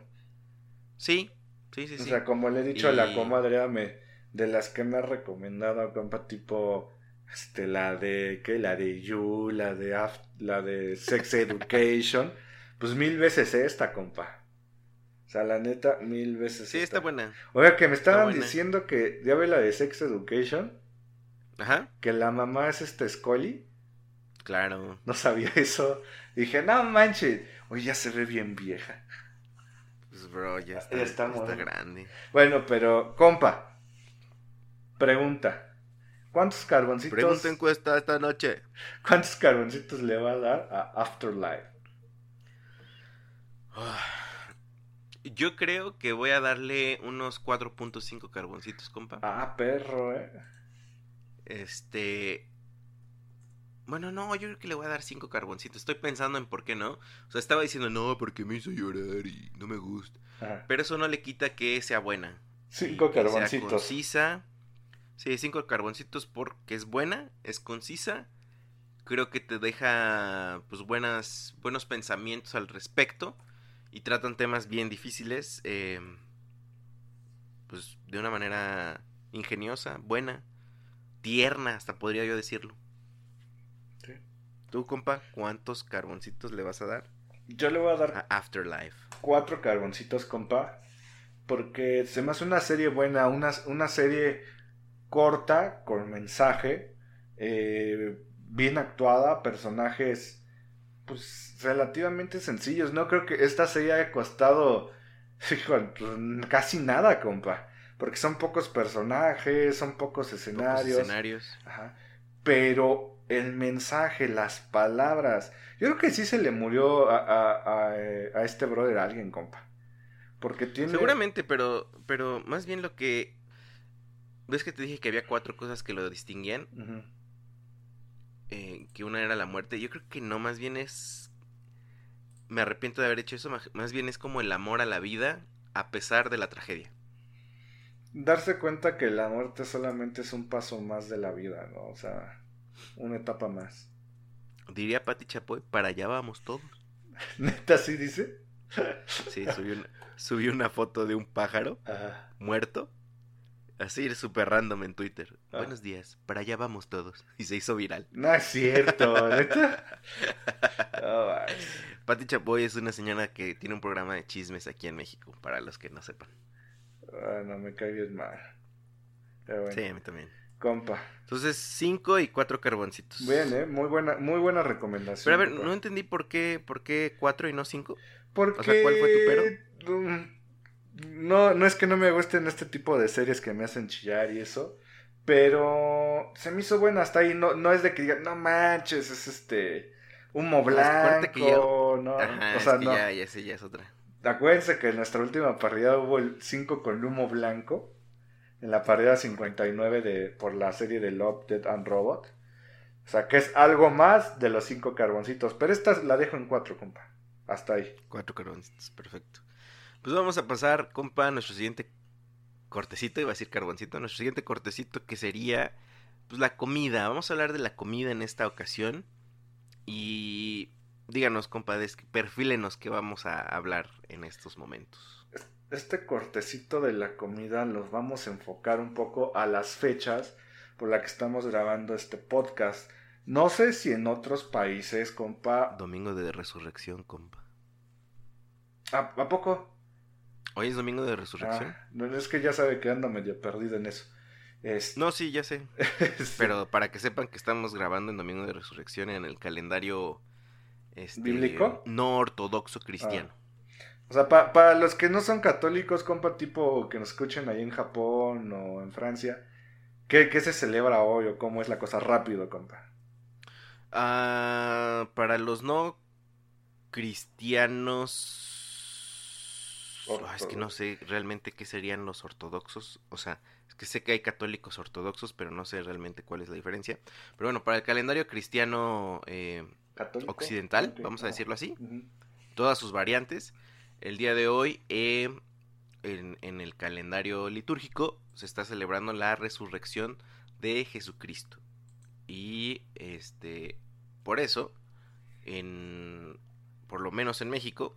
Sí, sí, sí, O sí. sea, como le he dicho a la comadre, me, de las que me ha recomendado, compa, tipo, este, la de, ¿qué? La de You, la de, la de Sex Education, pues mil veces esta, compa. O sea, la neta, mil veces Sí, está buena. Oiga, que me estaban diciendo que, ya ve la de Sex Education, Ajá, que la mamá es este Scully. claro. No sabía eso. Dije, no manches. Oye, ya se ve bien vieja. Pues bro, ya está, Ya está, grande. Bueno, pero, compa. Pregunta. ¿Cuántos carboncitos, Pregunta encuesta esta noche. ¿cuántos carboncitos le va a dar a Afterlife? Yo creo que voy a darle unos 4.5 carboncitos, compa. Ah, perro, eh. Este. Bueno, no, yo creo que le voy a dar 5 carboncitos. Estoy pensando en por qué no. O sea, estaba diciendo no, porque me hizo llorar y no me gusta. Ajá. Pero eso no le quita que sea buena. Cinco que sea carboncitos. concisa. Sí, cinco carboncitos porque es buena, es concisa. Creo que te deja pues buenas, buenos pensamientos al respecto. Y tratan temas bien difíciles. eh, pues de una manera ingeniosa, buena, tierna, hasta podría yo decirlo. Sí. Tú, compa, ¿cuántos carboncitos le vas a dar Yo le voy a dar a Afterlife? cuatro carboncitos, compa. Porque se me hace una serie buena, una, una serie corta, con mensaje, eh, bien actuada, personajes pues relativamente sencillos. No creo que esta serie haya costado pues, casi nada, compa. Porque son pocos personajes, son pocos Pocos escenarios. Ajá. Pero el mensaje, las palabras. Yo creo que sí se le murió a, a- a, eh, a este brother a alguien, compa. Porque tiene. Seguramente, pero, pero más bien lo que... ¿Ves que te dije que había cuatro cosas que lo distinguían? Eh, que una era la muerte. Yo creo que no, más bien es... Me arrepiento de haber hecho eso. Más bien es como el amor a la vida a pesar de la tragedia. Darse cuenta que la muerte solamente es un paso más de la vida, ¿no? O sea, una etapa más. Diría Pati Chapoy, para allá vamos todos. ¿Neta sí dice? Sí, subí una, foto de un pájaro Ajá. muerto. Así, súper random en Twitter. Ah. Buenos días, para allá vamos todos. Y se hizo viral. No es cierto, ¿neta? No, manches. Pati Chapoy es una señora que tiene un programa de chismes aquí en México, para los que no sepan. Ah, no me bien mal. Pero bueno, Sí, a mí también. compa. Entonces, cinco y cuatro carboncitos. Bien, ¿eh? Muy buena, muy buena recomendación. Pero a ver, compa. no entendí por qué, por qué cuatro y no cinco. Porque... O sea, ¿cuál fue tu pero? No, no es que no me gusten este tipo de series que me hacen chillar y eso. Pero se me hizo buena hasta ahí. No, no es de que digan, no manches, es este. Humo es que ya- blanco. No, Ajá, o sea, es que no. ya, ya sé, ya es otra. Acuérdense que en nuestra última parrilla hubo el 5 con humo blanco. En la parrilla 59 de, por la serie de Love, Dead and Robot. O sea, que es algo más de los 5 carboncitos. Pero esta la dejo en 4, compa. Hasta ahí. Cuatro carboncitos, perfecto. Pues vamos a pasar, compa, a nuestro siguiente cortecito, iba a decir carboncito, nuestro siguiente cortecito que sería pues la comida. Vamos a hablar de la comida en esta ocasión. Y díganos, compadres, perfílenos que vamos a hablar en estos momentos. Este cortecito de la comida los vamos a enfocar un poco a las fechas por las que estamos grabando este podcast. No sé si en otros países, compa. Domingo de resurrección, compa. ¿A, a poco? Hoy es domingo de resurrección. Ah, no, es que ya sabe que ando medio perdido en eso. Este, No, sí, ya sé. sí. Pero para que sepan que estamos grabando en Domingo de Resurrección en el calendario este, ¿Bíblico? no ortodoxo cristiano. O sea, pa- para los que no son católicos, compa, tipo que nos escuchen ahí en Japón o en Francia, ¿qué, qué se celebra hoy o cómo es la cosa rápido, compa? Ah, para los no cristianos... Ah, es que no sé realmente qué serían los ortodoxos. O sea, es que sé que hay católicos ortodoxos, pero no sé realmente cuál es la diferencia. Pero bueno, para el calendario cristiano eh, occidental, vamos a decirlo así, todas sus variantes. El día de hoy, eh, en, en el calendario litúrgico, se está celebrando la resurrección de Jesucristo. Y este, por eso, en, por lo menos en México,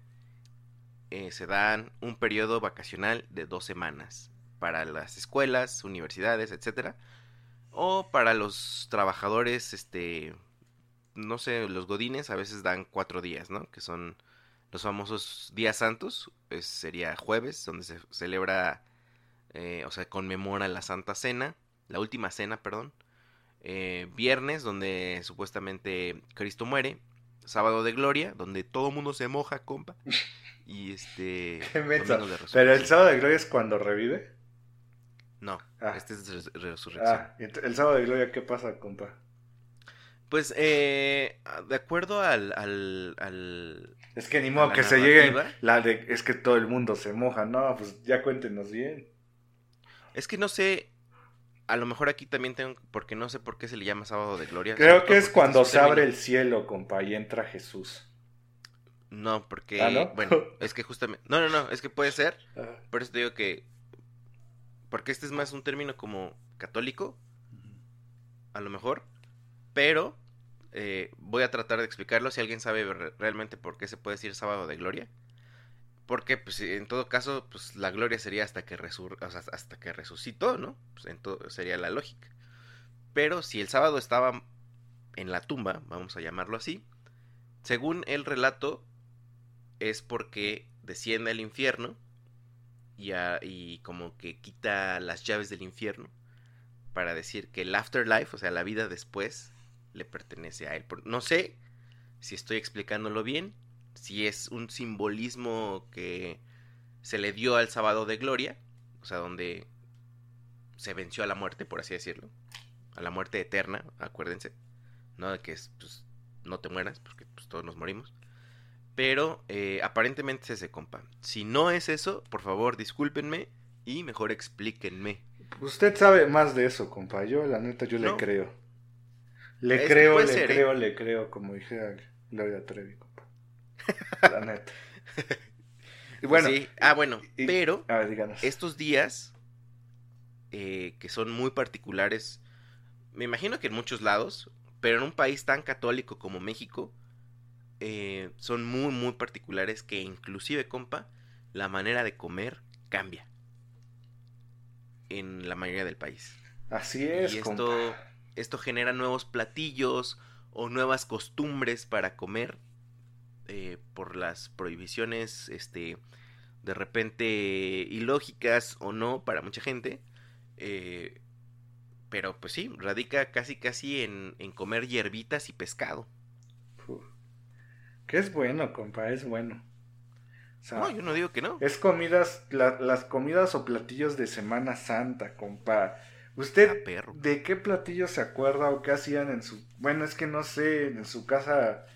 eh, se dan un periodo vacacional de dos semanas para las escuelas, universidades, etcétera, o para los trabajadores, este, no sé, los godines a veces dan cuatro días, ¿no? Que son los famosos días santos, sería jueves, donde se celebra, eh, o sea, conmemora la Santa Cena, la última cena, perdón. Eh, viernes, donde supuestamente Cristo muere. Sábado de Gloria, donde todo el mundo se moja, compa. Y este. De Pero el sábado de gloria es cuando revive. No, Ah. este es res- resurrección. Ah, el sábado de gloria, ¿qué pasa, compa? Pues, eh, de acuerdo al, al, al- Es que ni modo que se llegue la de es que todo el mundo se moja, no, pues ya cuéntenos bien. Es que no sé. A lo mejor aquí también tengo. Porque no sé por qué se le llama sábado de gloria. Creo que es cuando se abre el cielo, compa, y entra Jesús. No, porque. ¿Ah, no? Bueno, es que justamente. No, no, no. Es que puede ser. Ajá. Por eso te digo que. porque este es más un término como católico, a lo mejor, pero eh, voy a tratar de explicarlo si alguien sabe re- realmente por qué se puede decir sábado de gloria. Porque, pues, en todo caso, pues, la gloria sería hasta que, resur- o sea, hasta que resucitó, ¿no? Pues, en todo, sería la lógica. Pero si el sábado estaba en la tumba, vamos a llamarlo así, según el relato, es porque desciende al infierno y, a- y como que quita las llaves del infierno para decir que el afterlife, o sea, la vida después, le pertenece a él. No sé si estoy explicándolo bien, si es un simbolismo que se le dio al sábado de gloria, o sea, donde se venció a la muerte, por así decirlo, a la muerte eterna, acuérdense, no de que es, pues, no te mueras, porque pues, todos nos morimos. Pero eh, aparentemente es ese, compa. Si no es eso, por favor, discúlpenme y mejor explíquenme. Usted sabe más de eso, compa. Yo, la neta, yo le creo. Le Es creo, le ser, ¿eh? creo, le creo, como dije Gloria Trevi, compa. La neta. Y bueno, Sí. Ah, bueno, y- pero a ver, díganos. estos días, eh, que son muy particulares, me imagino que en muchos lados, pero en un país tan católico como México, eh, son muy, muy particulares que inclusive, compa, la manera de comer cambia en la mayoría del país. Así es, y esto, compa. esto genera nuevos platillos o nuevas costumbres para comer eh, por las prohibiciones, este, de repente ilógicas o no para mucha gente. eh, pero pues sí, radica casi casi en, en comer hierbitas y pescado. Uf. Que es bueno, compa, es bueno. O sea, No, yo no digo que no. es comidas, la- las comidas o platillos de Semana Santa, compa. Ah, ¿Usted perro. de qué platillos se acuerda o qué hacían en su... Bueno, es que no sé, en su casa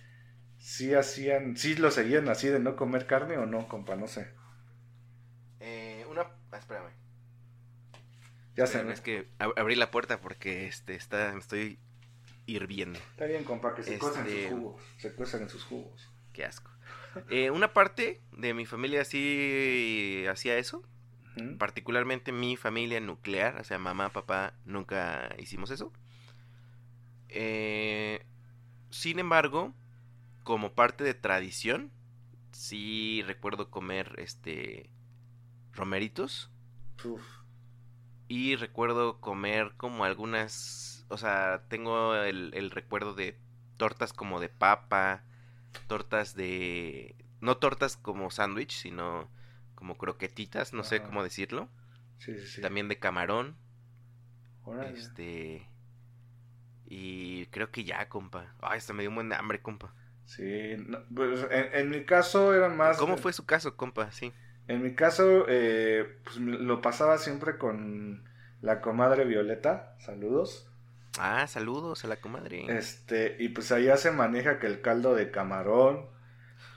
sí hacían, sí lo seguían así de no comer carne o no, compa, no sé. Eh, una... ah, espérame. Ya sé, Espérame, es que ab- abrí la puerta porque este está, me estoy hirviendo. Está bien, compa, que se Este- cuecen sus jugos. Se cuecen en sus jugos. Qué asco. Eh, una parte de mi familia sí hacía eso. Particularmente mi familia nuclear. O sea, mamá, papá, nunca hicimos eso. Eh, sin embargo, como parte de tradición, sí recuerdo comer este romeritos. Uf. Y recuerdo comer como algunas, o sea, tengo el, el recuerdo de tortas como de papa, tortas de, no tortas como sándwich, sino como croquetitas, no sé cómo decirlo. Sí, sí, sí. También de camarón, este, y creo que ya, compa. Ay, hasta me dio un buen hambre, compa. Sí, no, pues, en, en mi caso era más... ¿Cómo fue su caso, compa? Sí. En mi caso, eh, pues lo pasaba siempre con la comadre Violeta. Saludos. Ah, saludos a la comadre. Este, y pues allá se maneja que el caldo de camarón,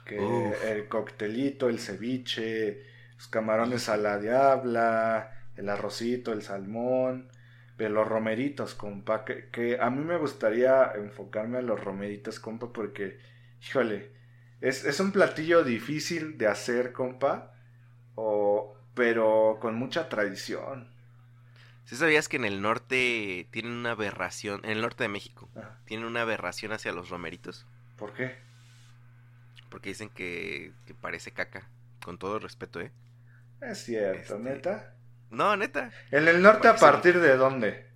que Uf. el coctelito, el ceviche, los camarones a la diabla, el arrocito, el salmón, pero los romeritos, compa, que, que a mí me gustaría enfocarme a los romeritos, compa, porque, híjole, es, es un platillo difícil de hacer, compa, o, pero con mucha tradición. ¿Sí sabías que en el norte tienen una aberración, en el norte de México, Ah, tienen una aberración hacia los romeritos? ¿Por qué? Porque dicen que, que parece caca. Con todo respeto, ¿eh? Es cierto, Este- neta. No, neta. ¿En el norte a partir de dónde?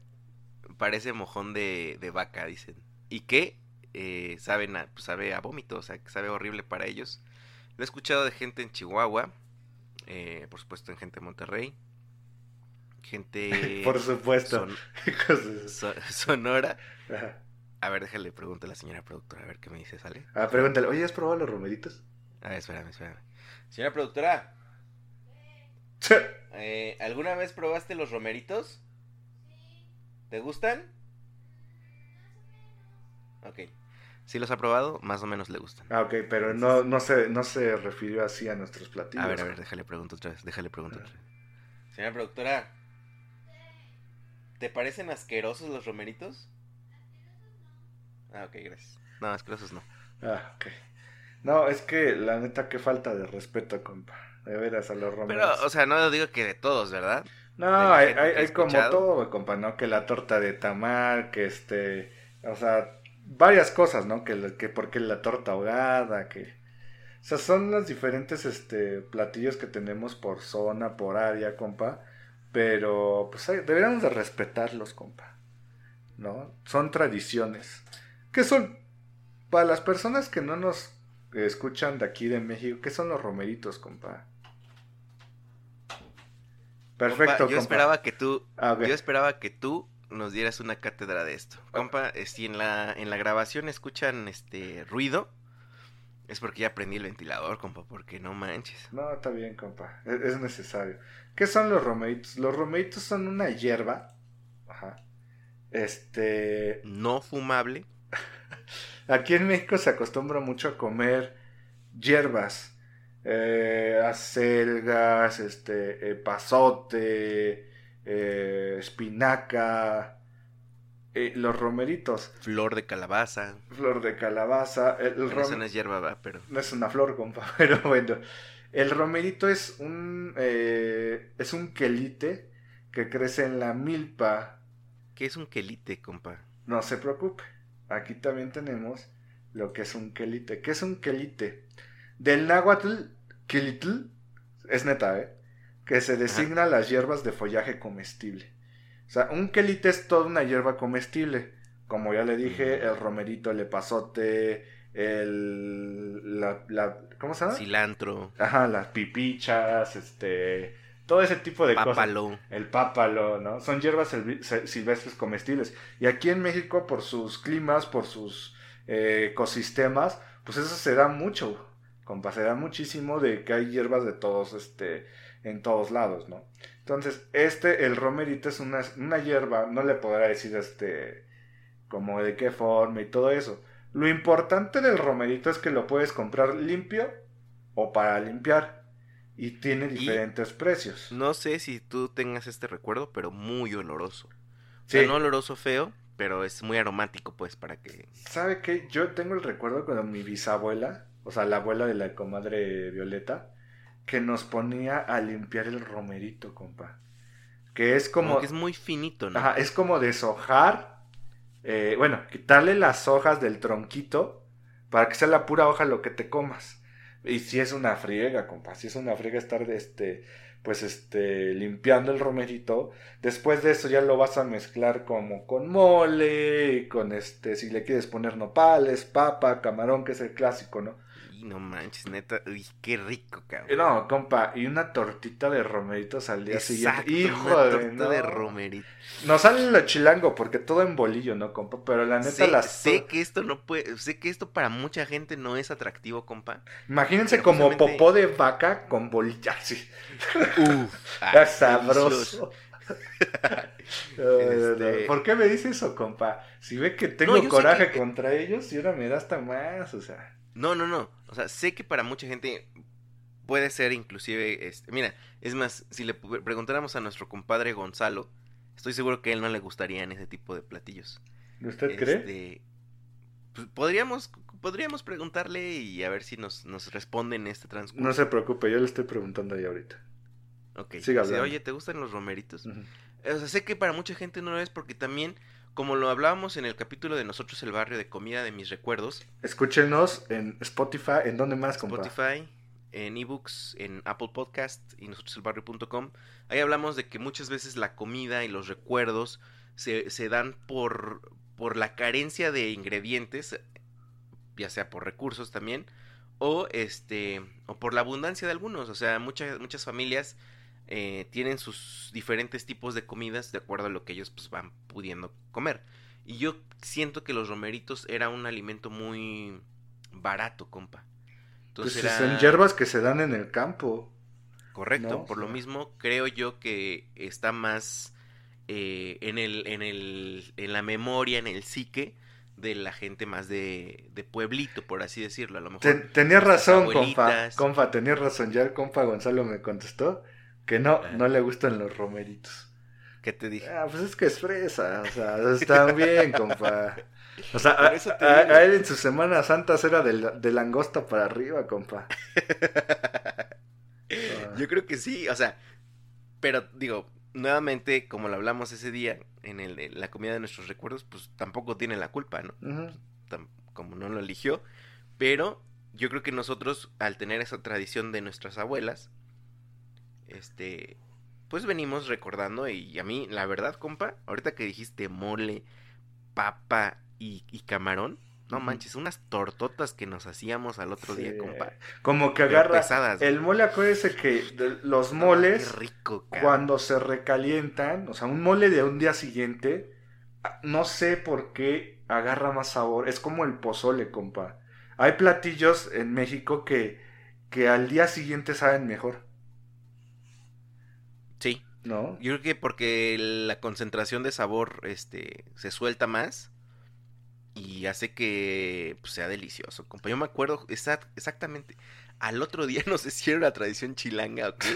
Parece mojón de, de vaca, dicen. Y que eh, saben a, pues, sabe a vómito, o sea, que sabe horrible para ellos. Lo he escuchado de gente en Chihuahua. eh, por supuesto, en gente de Monterrey. Gente. Por supuesto. son- sonora. Ajá. A ver, déjale, pregunto a la señora productora, a ver qué me dice, ¿sale? Ah, pregúntale, oye, ¿has probado los romeritos? A ver, espérame, espérame. Señora productora, eh, ¿alguna vez probaste los romeritos? ¿Te gustan? Ok. Si los ha probado, más o menos le gustan. ah, ok, pero no, no, se, no se refirió así a nuestros platillos. A ver, a ver, déjale pregunto otra vez, déjale pregunto otra vez. Señora productora, ¿te parecen asquerosos los romeritos? Ah, ok, gracias. No, asquerosos no. Ah, ok. No, es que la neta, qué falta de respeto, compa. De veras, a los Pero, romeritos. o sea, no digo que de todos, ¿verdad? No, hay, hay, hay como todo, compa, ¿no? Que la torta de tamal, que este, o sea, varias cosas, ¿no? Que, porque la torta ahogada, que... O sea, son los diferentes, este, platillos que tenemos por zona, por área, compa. Pero, pues, deberíamos de respetarlos, compa. ¿No? Son tradiciones. ¿Qué son? Para las personas que no nos escuchan de aquí de México, ¿qué son los romeritos, compa? Perfecto, Compa, yo compa. esperaba que tú, Ah, yo esperaba que tú nos dieras una cátedra de esto. Compa, eh, si en la, en la grabación escuchan este ruido, es porque ya prendí el ventilador, compa, porque no manches. No, está bien, compa. Es, es necesario. ¿Qué son los romeritos? Los romeritos son una hierba. Ajá. Este. No fumable. Aquí en México se acostumbra mucho a comer hierbas. Eh, acelgas, este, eh, pasote, eh, espinaca, eh, los romeritos, Flor de calabaza. flor de calabaza. El, el no es hierba, va, pero. No es una flor, compa, pero bueno. El romerito es un eh, es un quelite que crece en la milpa. ¿Qué es un quelite, compa? No se preocupe. Aquí también tenemos lo que es un quelite. ¿Qué es un quelite? Del náhuatl, quelitl, es neta, ¿eh? Que se designa las hierbas de follaje comestible. O sea, un quelite es toda una hierba comestible. Como ya le dije, el romerito, el epazote, el... La, la- ¿Cómo se llama? Cilantro. Ajá, las pipichas, este... Todo ese tipo de cosas. Pápalo. El pápalo, ¿no? Son hierbas silvestres comestibles. Y aquí en México, por sus climas, por sus eh, ecosistemas, pues eso se da mucho, compa, se da muchísimo de que hay hierbas de todos, este, en todos lados, ¿no? Entonces, este, el romerito es una, una hierba, no le podrá decir, este, como de qué forma y todo eso. Lo importante del romerito es que lo puedes comprar limpio o para limpiar. Y tiene Y- diferentes precios. No sé si tú tengas este recuerdo, pero muy oloroso. O Sí. sea, no oloroso feo, pero es muy aromático, pues, para que. ¿Sabe qué? Yo tengo el recuerdo cuando mi bisabuela, o sea, la abuela de la comadre Violeta, que nos ponía a limpiar el romerito, compa. Que es Como como... que es muy finito, ¿no? Ajá, es como deshojar, eh, bueno, quitarle las hojas del tronquito para que sea la pura hoja lo que te comas. Y si es una friega, compa, si es una friega estar este, pues este, limpiando el romerito. Después de eso ya lo vas a mezclar como con mole, con este, si le quieres poner nopales, papa, camarón, que es el clásico, ¿no? No manches, neta. Uy, qué rico, Eh, cabrón. No, compa, y una tortita de romeritos al día Exacto, siguiente. Hijo una de, torta de no. romerito. Nos sale lo chilango porque todo en bolillo, ¿no, compa? Pero la neta Sé, las... sé que esto no puede, sé que esto para mucha gente no es atractivo, compa. Imagínense pero como justamente- popó de vaca con bolilla, sí. Uf, sabroso. Este- ¿Por qué me dice eso, compa? Si ve que tengo No, coraje que- contra ellos y ahora me da hasta más, o sea. No, no, no. O sea, sé que para mucha gente puede ser inclusive, este, mira, es más, si le preguntáramos a nuestro compadre Gonzalo, estoy seguro que a él no le gustarían ese tipo de platillos. ¿Usted cree? Este, pues, podríamos, podríamos preguntarle y a ver si nos, nos responde en este transcurso. No se preocupe, yo le estoy preguntando ahí ahorita. Ok. siga hablando. Oye, ¿te gustan los romeritos? O sea, sé que para mucha gente no lo es porque también, como lo hablábamos en el capítulo de Nosotros el Barrio de Comida de Mis Recuerdos, Escúchenos en Spotify, ¿en dónde más, compa? Spotify, en ebooks, en Apple Podcast y nosotroselbarrio.com. Ahí hablamos de que muchas veces la comida y los recuerdos se, se dan por, por la carencia de ingredientes, ya sea por recursos también, o este o por la abundancia de algunos. O sea, muchas, muchas familias eh, tienen sus diferentes tipos de comidas de acuerdo a lo que ellos pues, van pudiendo comer. Y yo siento que los romeritos era un alimento muy barato, compa. Pues Entonces era... son hierbas que se dan en el campo. Correcto, ¿no? por lo mismo creo yo que está más eh, en el, en el, en la memoria, en el psique de la gente más de, de pueblito, por así decirlo, a lo mejor. Ten- tenía razón, compa. abuelitas. Compa, tenía razón. Ya el compa Gonzalo me contestó que no, Ah. no le gustan los romeritos. ¿Qué te dije? Ah, pues es que es fresa, o sea, está bien, compa. O sea, a, eso te a- digo. a él en su Semana Santa era de, de langosta para arriba, compa. Ah. Yo creo que sí, o sea, pero digo, nuevamente, como lo hablamos ese día, en el, la comida de nuestros recuerdos, pues tampoco tiene la culpa, ¿no? Como no lo eligió. Pero yo creo que nosotros, al tener esa tradición de nuestras abuelas, este, pues venimos recordando. Y a mí, la verdad, compa, ahorita que dijiste mole, papa y, y camarón, no manches, unas tortotas que nos hacíamos al otro día, compa. Como que agarra. pesadas, El mole, acuérdese que de- los Ah, moles, rico, cuando se recalientan, o sea, un mole de un día siguiente, ah, no sé por qué agarra más sabor. Es como el pozole, compa. Hay platillos en México que, que al día siguiente saben mejor, ¿no? Yo creo que porque la concentración de sabor este se suelta más y hace que pues, sea delicioso. Compa, yo me acuerdo exact- exactamente al otro día, no sé si era una tradición chilanga o qué,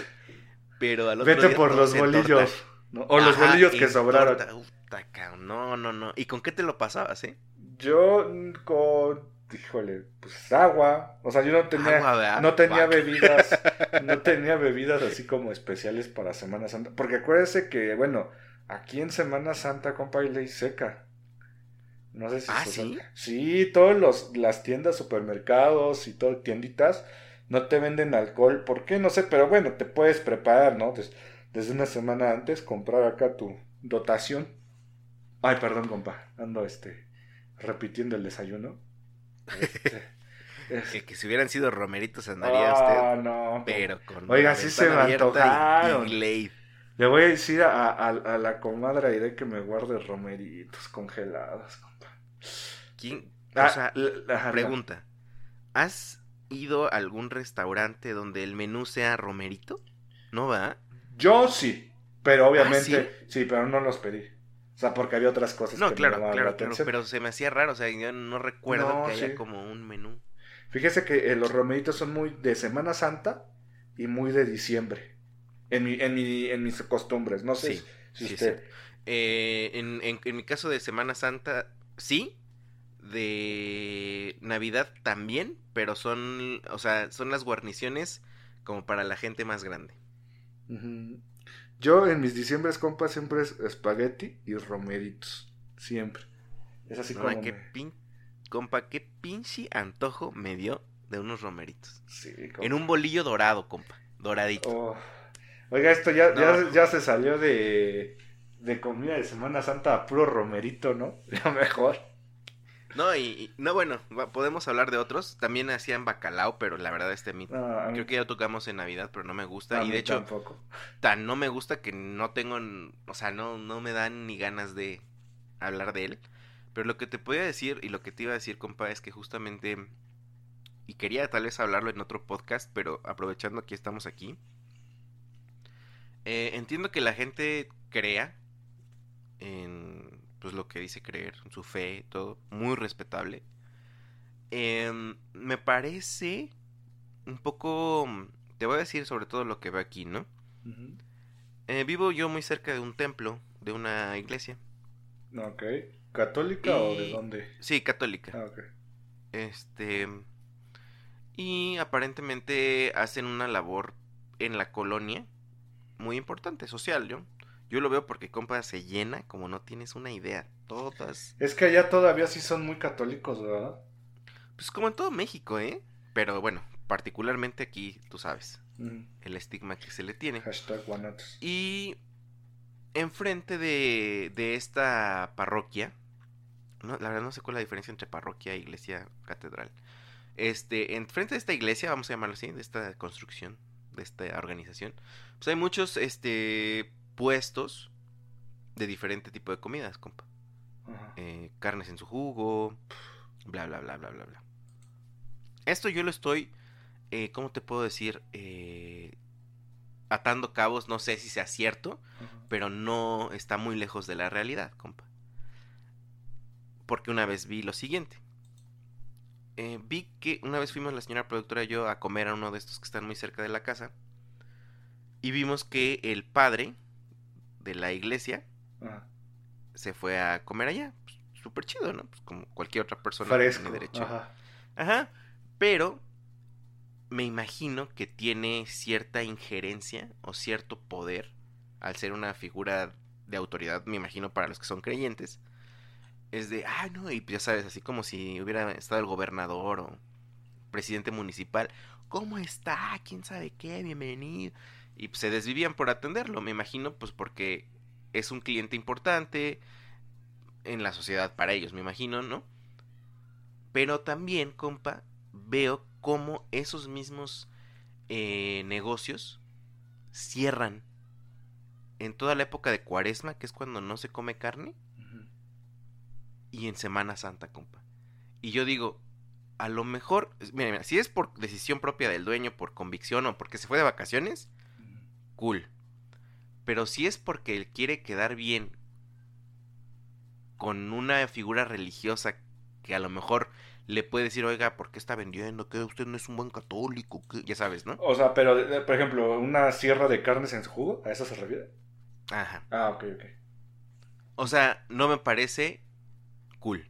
pero al otro Vete día por todos los bolillos. ¿no? O los bolillos que sobraron. torta. Uta, cabrón, no, no, no. ¿Y con qué te lo pasabas, eh? Yo mm, con, híjole, pues agua. O sea, yo no tenía, no tenía bebidas, no tenía bebidas así como especiales para Semana Santa. Porque acuérdese que, bueno, aquí en Semana Santa, compa, hay ley seca. No sé si Ah, ¿sí? Sí, todos los, las tiendas, supermercados y todo, tienditas, no te venden alcohol. ¿Por qué? No sé, pero bueno, te puedes preparar, ¿no? Des- desde una semana antes, comprar acá tu dotación. Ay, perdón, compa, ando este repitiendo el desayuno. Este, es- Que, que si hubieran sido romeritos andaría Ah, usted, no, pero con Oiga, la sí se me y- antojaron. y. Le voy a decir a, a- a la comadre que me guarde romeritos congelados, compa. ¿Quién? Ah, o sea, l- ajá, Pregunta. ¿Has ido a algún restaurante donde el menú sea romerito? ¿No va? Yo sí, pero obviamente, ¿Ah, sí? pero no los pedí. O sea, porque había otras cosas No, que claro, me claro, la claro, pero se me hacía raro, o sea, yo no recuerdo No, que haya como un menú. Fíjese que eh, los romeritos son muy de Semana Santa y muy de diciembre. En, mi, en, mi, en mis costumbres. No sé Sí, si sí, usted. Eh, en, en- en mi caso de Semana Santa, sí. De Navidad también, pero son, o sea, son las guarniciones como para la gente más grande. Ujú. Yo en mis diciembres, compa, siempre es espagueti y romeritos. Siempre. Es así No, como. qué me- pin- compa, qué pinche antojo me dio de unos romeritos. Sí, En un bolillo dorado, compa. Doradito. Oh. Oiga, esto ya, No. ya, ya se salió de, de comida de Semana Santa a puro romerito, ¿no? Ya mejor. No, y, y- no, bueno, podemos hablar de otros. También hacían bacalao, pero la verdad este mí No, mí- creo que ya tocamos en Navidad, pero no me gusta. a y de hecho, tampoco. tan no me gusta que no tengo, o sea, no, no me dan ni ganas de hablar de él. Pero lo que te podía decir y lo que te iba a decir, compa, es que justamente, y quería tal vez hablarlo en otro podcast, pero aprovechando que estamos aquí, eh, entiendo que la gente crea en pues lo que dice creer, su fe, todo, muy respetable. Em, me parece un poco, te voy a decir sobre todo lo que veo aquí, ¿no? Eh, vivo yo muy cerca de un templo, de una iglesia. Ok. ¿Católica o de dónde? Sí, católica. Ah, ok. Este. Y aparentemente hacen una labor en la colonia muy importante, social, ¿yo? Yo lo veo porque, compa, se llena como no tienes una idea. Todas. Es que allá todavía sí son muy católicos, ¿verdad? Pues como en todo México, ¿eh? Pero bueno, particularmente aquí, tú sabes, Ujú. el estigma que se le tiene. Hashtag guanatos. Y enfrente de, de esta parroquia, no, la verdad no sé cuál es la diferencia entre parroquia e iglesia catedral. Este, enfrente de esta iglesia, vamos a llamarlo así, de esta construcción, de esta organización, pues hay muchos este puestos de diferente tipo de comidas, compa. Eh, carnes en su jugo, bla, bla, bla, bla, bla, bla. Esto yo lo estoy, eh, ¿cómo te puedo decir? Eh, atando cabos, no sé si sea cierto, pero no está muy lejos de la realidad, compa. Porque una vez vi lo siguiente. Vi que una vez fuimos la señora productora y yo a comer a uno de estos que están muy cerca de la casa. Y vimos que el padre de la iglesia Ajá. se fue a comer allá. Pues, Súper chido, ¿no? Pues como cualquier otra persona Fresco. tiene derecho. Ajá. Ajá. Pero me imagino que tiene cierta injerencia o cierto poder al ser una figura de autoridad, me imagino, para los que son creyentes, es de, ah, no, y ya sabes, así como si hubiera estado el gobernador o presidente municipal, ¿cómo está? ¿Quién sabe qué? Bienvenido. Y pues, se desvivían por atenderlo, me imagino, pues porque es un cliente importante en la sociedad para ellos, me imagino, ¿no? Pero también, compa, veo cómo esos mismos eh, negocios cierran en toda la época de cuaresma, que es cuando no se come carne, y en Semana Santa, compa. Y yo digo, a lo mejor, mira, mira, si es por decisión propia del dueño, por convicción o porque se fue de vacaciones, cool. Pero si es porque él quiere quedar bien con una figura religiosa que a lo mejor le puede decir, oiga, ¿por qué está vendiendo? Que usted no es un buen católico, ya sabes, ¿no? O sea, pero, por ejemplo, una sierra de carnes en su jugo, ¿a eso se refiere? Ajá. Ah, ok, ok. O sea, no me parece cool.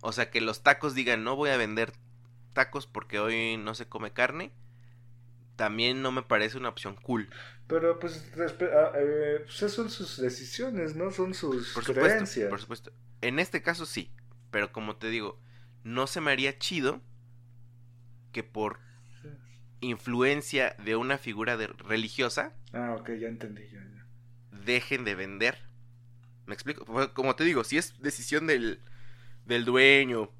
O sea, que los tacos digan, no voy a vender tacos porque hoy no se come carne, también no me parece una opción cool. Pero pues, ah, eh, pues esas son sus decisiones, ¿no? Son sus Por creencias. supuesto, por supuesto. En este caso sí, pero como te digo, no se me haría chido que por influencia de una figura de- religiosa Ah, ok, ya entendí. Ya, ya. dejen de vender. ¿Me explico? Pues, Como te digo, si es decisión del, del dueño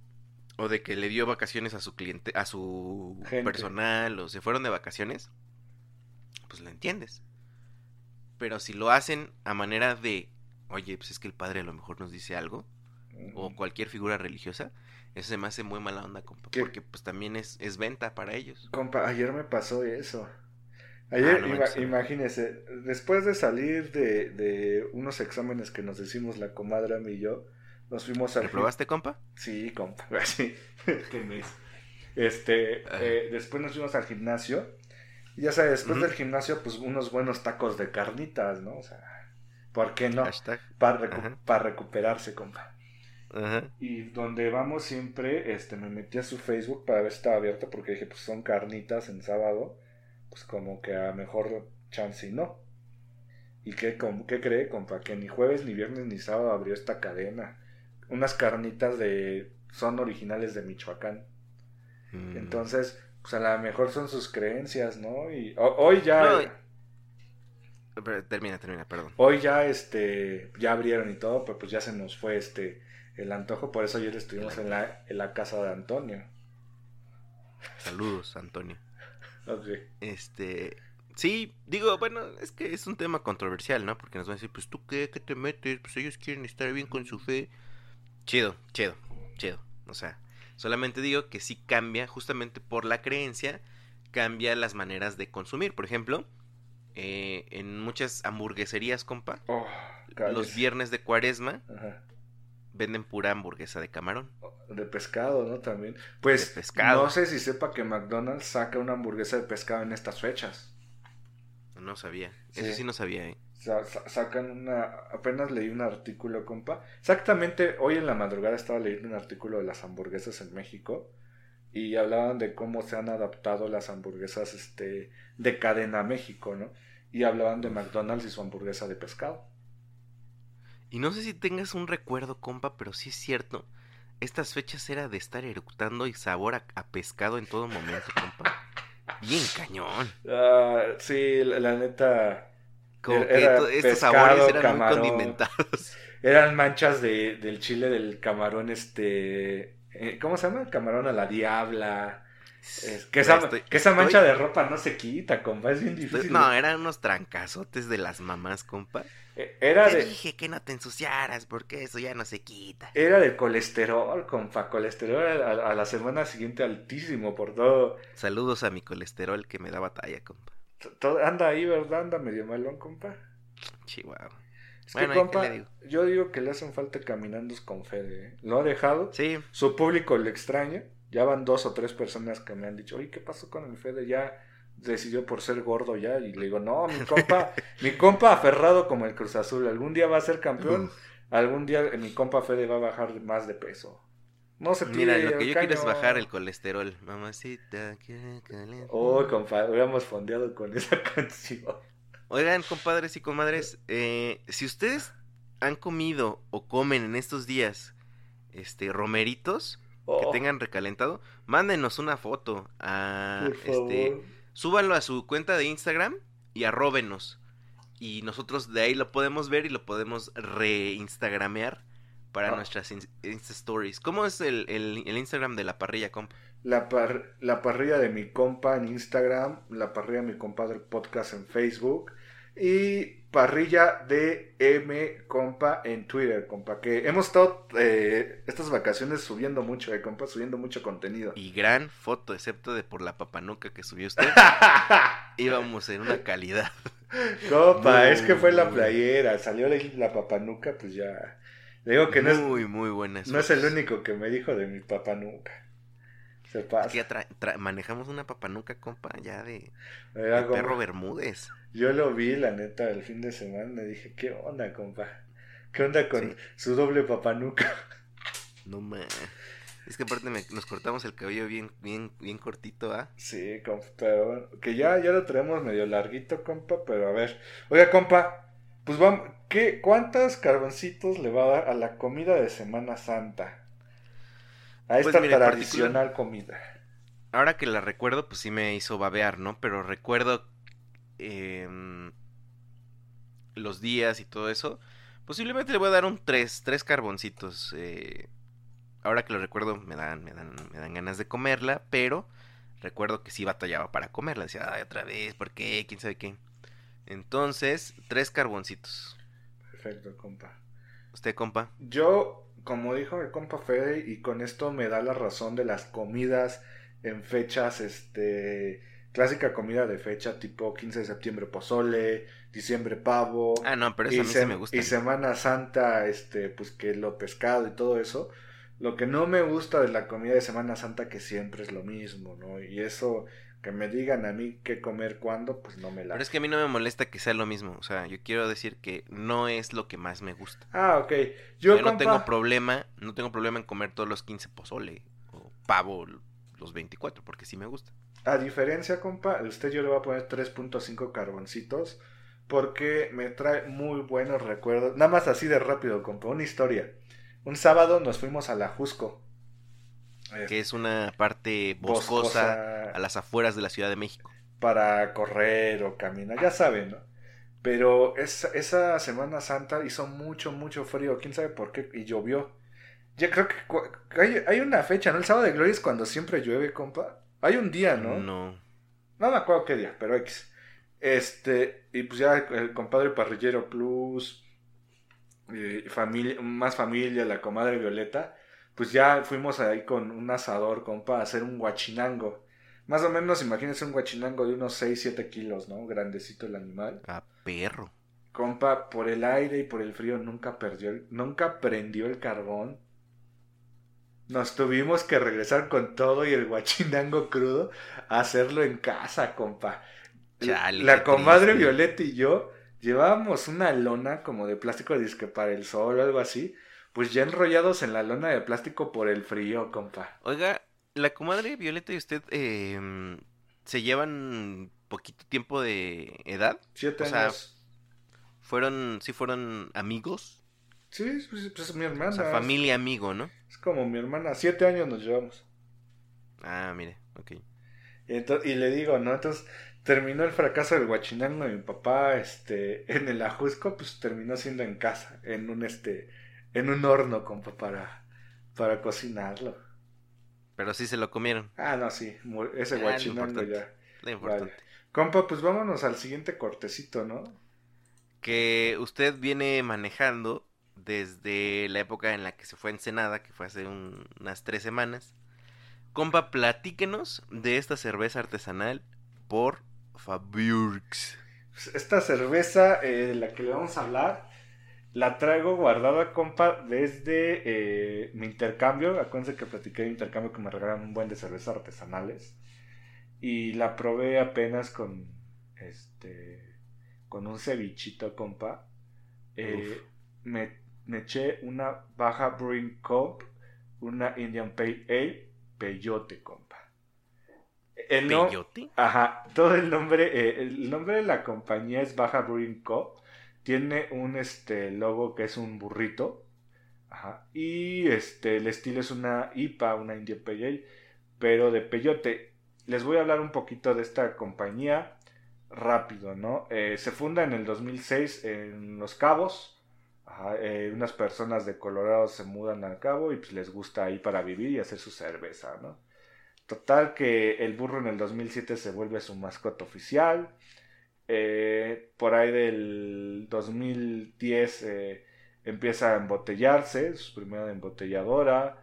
o de que le dio vacaciones a su cliente, a su Gente. personal o se fueron de vacaciones, pues lo entiendes. Pero si lo hacen a manera de, oye, pues es que el padre a lo mejor nos dice algo, o cualquier figura religiosa, eso se me hace muy mala onda, compa, ¿Qué? porque pues también es, es venta para ellos. Compa, ayer me pasó eso. Ayer, Ah, no ima- manches. imagínese, después de salir de, de unos exámenes que nos decimos la comadre a mí y yo, nos fuimos al... ¿Reprobaste, compa? Sí, compa, sí. Este. Este, eh, después nos fuimos al gimnasio. Y ya sabes, después del gimnasio, pues unos buenos tacos de carnitas, ¿no? O sea, ¿por qué no? Hashtag. Para recu- para recuperarse, compa. Y donde vamos siempre, este, me metí a su Facebook para ver si estaba abierto, porque dije, pues son carnitas en sábado, pues como que a mejor chance y no. ¿Y qué, qué cree, compa? Que ni jueves, ni viernes, ni sábado abrió esta cadena. Unas carnitas de... son originales de Michoacán. Mm. Entonces, pues a lo mejor son sus creencias, ¿no? Y ho- hoy ya... No, Pero termina, termina, perdón. Hoy ya, este, ya abrieron y todo, pero pues ya se nos fue, este, el antojo. Por eso ayer estuvimos en la, en la casa de Antonio. Saludos, Antonio. Ok. Este, sí, digo, bueno, es que es un tema controversial, ¿no? Porque nos van a decir, pues tú qué, qué te metes, pues ellos quieren estar bien con su fe. Chido, chido, chido. O sea, solamente digo que sí cambia, justamente por la creencia, cambia las maneras de consumir. Por ejemplo, eh, en muchas hamburgueserías, compa, Oh, los viernes de cuaresma Ajá. venden pura hamburguesa de camarón. De pescado, ¿no? También. Pues, De pescado. no sé si sepa que McDonald's saca una hamburguesa de pescado en estas fechas. No sabía. Sí. Eso sí no sabía, ¿eh? Sa- sa- sacan una... Apenas leí un artículo, compa. Exactamente, hoy en la madrugada estaba leyendo un artículo de las hamburguesas en México. Y hablaban de cómo se han adaptado las hamburguesas este, de cadena a México, ¿no? Y hablaban de McDonald's y su hamburguesa de pescado. Y no sé si tengas un recuerdo, compa, pero sí es cierto. Estas fechas era de estar eructando y sabor a, a pescado en todo momento, compa. Bien cañón. Ah, sí, la, la neta... Como Era- que era estos pescado, sabores eran camarón. muy condimentados. Eran manchas de, del chile del camarón, este... eh, ¿Cómo se llama? Camarón a la diabla. Es- que, esa, Estoy- que esa estoy- mancha de ropa no se quita, compa. Es bien difícil. no, eran unos trancazotes de las mamás, compa. Eh, Era Te de, dije que no te ensuciaras porque eso ya no se quita. era de colesterol, compa. Colesterol a, a la semana siguiente altísimo por todo. Saludos a mi colesterol que me da batalla, compa. Anda ahí, ¿verdad? Anda medio malón, compa. Chihuahua. Es Bueno, que, ¿y qué compa, digo? yo digo que le hacen falta caminandos con Fede. ¿eh? Lo ha dejado. Sí, Su público le extraña. Ya van dos o tres personas que me han dicho, oye, ¿qué pasó con el Fede? Ya decidió por ser gordo ya. Y le digo, no, mi compa, mi compa aferrado como el Cruz Azul. Algún día va a ser campeón. Algún día mi compa Fede va a bajar más de peso. No se tire mira, lo que yo quiero es bajar el colesterol. Mamacita, quiere calentar. Oh, compa, hubiéramos fondeado con esa canción. Oigan, compadres y comadres, eh, si ustedes han comido o comen en estos días este romeritos que Oh, tengan recalentado, mándenos una foto a este súbanlo a su cuenta de Instagram y arróbenos. Y nosotros de ahí lo podemos ver y lo podemos reinstagramear para Ah. nuestras in- Insta Stories. ¿Cómo es el, el- el Instagram de la parrilla, compa? La, par- la parrilla de mi compa en Instagram, la parrilla de mi compadre podcast en Facebook y parrilla de M compa en Twitter, compa, que hemos estado eh, estas vacaciones subiendo mucho, eh, compa, subiendo mucho contenido. Y gran foto, excepto de por la papanuca que subió usted. Íbamos en una calidad. compa, es que fue la playera, salió la, la papanuca, pues ya. Digo que no es, muy, muy buenas. no es el único que me dijo de mi papanuca. Se Es pasa. que tra- tra- manejamos una papanuca, compa, ya de, Eh, de perro Bermúdez. Yo lo vi, la neta, el fin de semana. y dije, ¿qué onda, compa? ¿Qué onda con Sí. su doble papanuca? No más. Es que aparte me- nos cortamos el cabello bien, bien, bien cortito, ¿ah? Sí, compa, pero bueno, que ya, ya lo traemos medio larguito, compa, pero a ver. Oiga, compa, pues vamos, ¿qué, ¿cuántos carboncitos le va a dar a la comida de Semana Santa? A Pues esta tradicional comida. Ahora que la recuerdo, pues sí me hizo babear, ¿no? Pero recuerdo em, los días y todo eso. Posiblemente le voy a dar un 3, tres carboncitos. eh, ahora que lo recuerdo, me dan, me dan, me dan ganas de comerla, pero recuerdo que sí batallaba para comerla. Decía, ay, otra vez, ¿por qué? ¿Quién sabe qué? Entonces, tres carboncitos. Perfecto, compa. ¿Usted, compa? Yo, como dijo el compa Fede, y con esto me da la razón de las comidas en fechas, este, clásica comida de fecha tipo 15 de septiembre pozole, diciembre pavo, Ah, no, pero eso a mí sí me gusta. y Semana Santa, este, pues que lo pescado y todo eso. Lo que no me gusta de la comida de Semana Santa que siempre es lo mismo, ¿no? Y eso que me digan a mí qué comer cuándo, pues no me la. Pero es que a mí no me molesta que sea lo mismo. O sea, yo quiero decir que no es lo que más me gusta. Ah, ok. Yo, Yo, no tengo problema, no tengo problema en comer todos los 15 pozole o pavo los 24, porque sí me gusta. A diferencia, compa, a usted yo le voy a poner 3.5 carboncitos porque me trae muy buenos recuerdos. Nada más así de rápido, compa, una historia. Un sábado nos fuimos a la Jusco. Eh, Que es una parte boscosa boscosa, a las afueras de la Ciudad de México. para correr o caminar, ya saben, ¿no? Pero esa, esa Semana Santa hizo mucho, mucho frío, quién sabe por qué, y llovió. Ya creo que hay, hay una fecha, ¿no? El sábado de Gloria es cuando siempre llueve, compa. Hay un día, ¿no? No. No me acuerdo qué día, pero X. Este, y pues ya el compadre Parrillero Plus, familia, más familia, la comadre Violeta, pues ya fuimos ahí con un asador, compa, a hacer un guachinango. Más o menos, imagínense un guachinango de unos 6, 7 kilos, ¿no? Grandecito el animal. A perro. Compa, por el aire y por el frío nunca perdió, el- nunca prendió el carbón. Nos tuvimos que regresar con todo y el guachinango crudo a hacerlo en casa, compa. Chale, la comadre triste. Violeta y yo llevábamos una lona como de plástico disque para el sol o algo así, pues ya enrollados en la lona de plástico por el frío, compa. Oiga, la comadre Violeta y usted eh, se llevan poquito tiempo de edad. Siete O sea, años. Fueron, sí fueron amigos. Sí, pues, pues es mi hermana. O sea, familia amigo, ¿no? Es como mi hermana. Siete años nos llevamos. Ah, mire, ok. Y, ento- y le digo, ¿no? Entonces terminó el fracaso del guachinango de mi papá, este, en el ajusco, pues terminó siendo en casa, en un este, en un horno, compa, para, para cocinarlo. Pero sí se lo comieron. Ah, no, sí, ese Ah, guachinango ya. Lo importante. Vale. Compa, pues vámonos al siguiente cortecito, ¿no? Que usted viene manejando desde la época en la que se fue a Ensenada, que fue hace un- unas tres semanas. Compa, platíquenos de esta cerveza artesanal por Faburks. Pues, Esta cerveza eh, de la que le vamos a hablar, la traigo guardada, compa, desde eh, mi intercambio. Acuérdense que platiqué de intercambio que me regalaron un buen de cervezas artesanales. Y la probé apenas con este con un cevichito, compa. Eh, me, me eché una Baja Brewing Cup, una Indian Pale Ale, peyote, compa. el no- ¿Peyote? Ajá, todo el nombre, eh, el nombre de la compañía es Baja Brewing Co. Tiene un este logo que es un burrito. Ajá. Y este el estilo es una IPA, una Indian Pale Ale, pero de peyote. Les voy a hablar un poquito de esta compañía rápido, ¿no? Eh, se funda en el 2006 en Los Cabos. Ajá, eh, unas personas de Colorado se mudan al Cabo y pues les gusta ahí para vivir y hacer su cerveza, ¿no? Total que el burro en el 2007 se vuelve su mascota oficial. Eh, por ahí del 2010 eh, empieza a embotellarse, su primera embotelladora.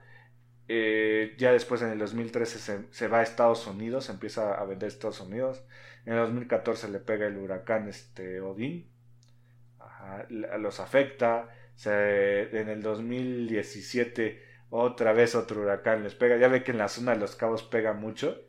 Eh, ya después en el 2013 se, se va a Estados Unidos, empieza a vender a Estados Unidos. En el 2014 le pega el huracán este, Odín. Los afecta. En el 2017 otra vez otro huracán les pega. Ya ve que en la zona de los cabos pega mucho.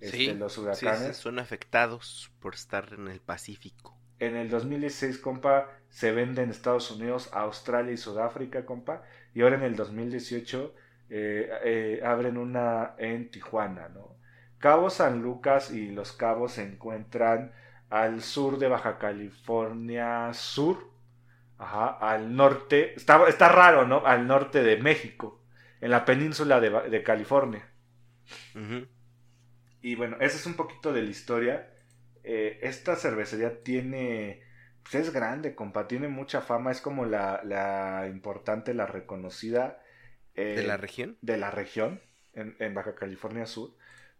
Este, Sí, los Sí, huracanes. sí, son afectados por estar en el Pacífico. En el 2016, compa, se vende en Estados Unidos, Australia y Sudáfrica, compa. Y ahora en el 2018 eh, eh, abren una en Tijuana, ¿no? Cabo San Lucas y Los Cabos se encuentran al sur de Baja California Sur. Ajá, al norte. Está, está raro, ¿no? Al norte de México. En la península de, California. Ujú. Y bueno, esa es un poquito de la historia. Eh, esta cervecería tiene, pues es grande, compa, tiene mucha fama, es como la, la importante, la reconocida eh, ¿De la región? de la región en, en Baja California Sur.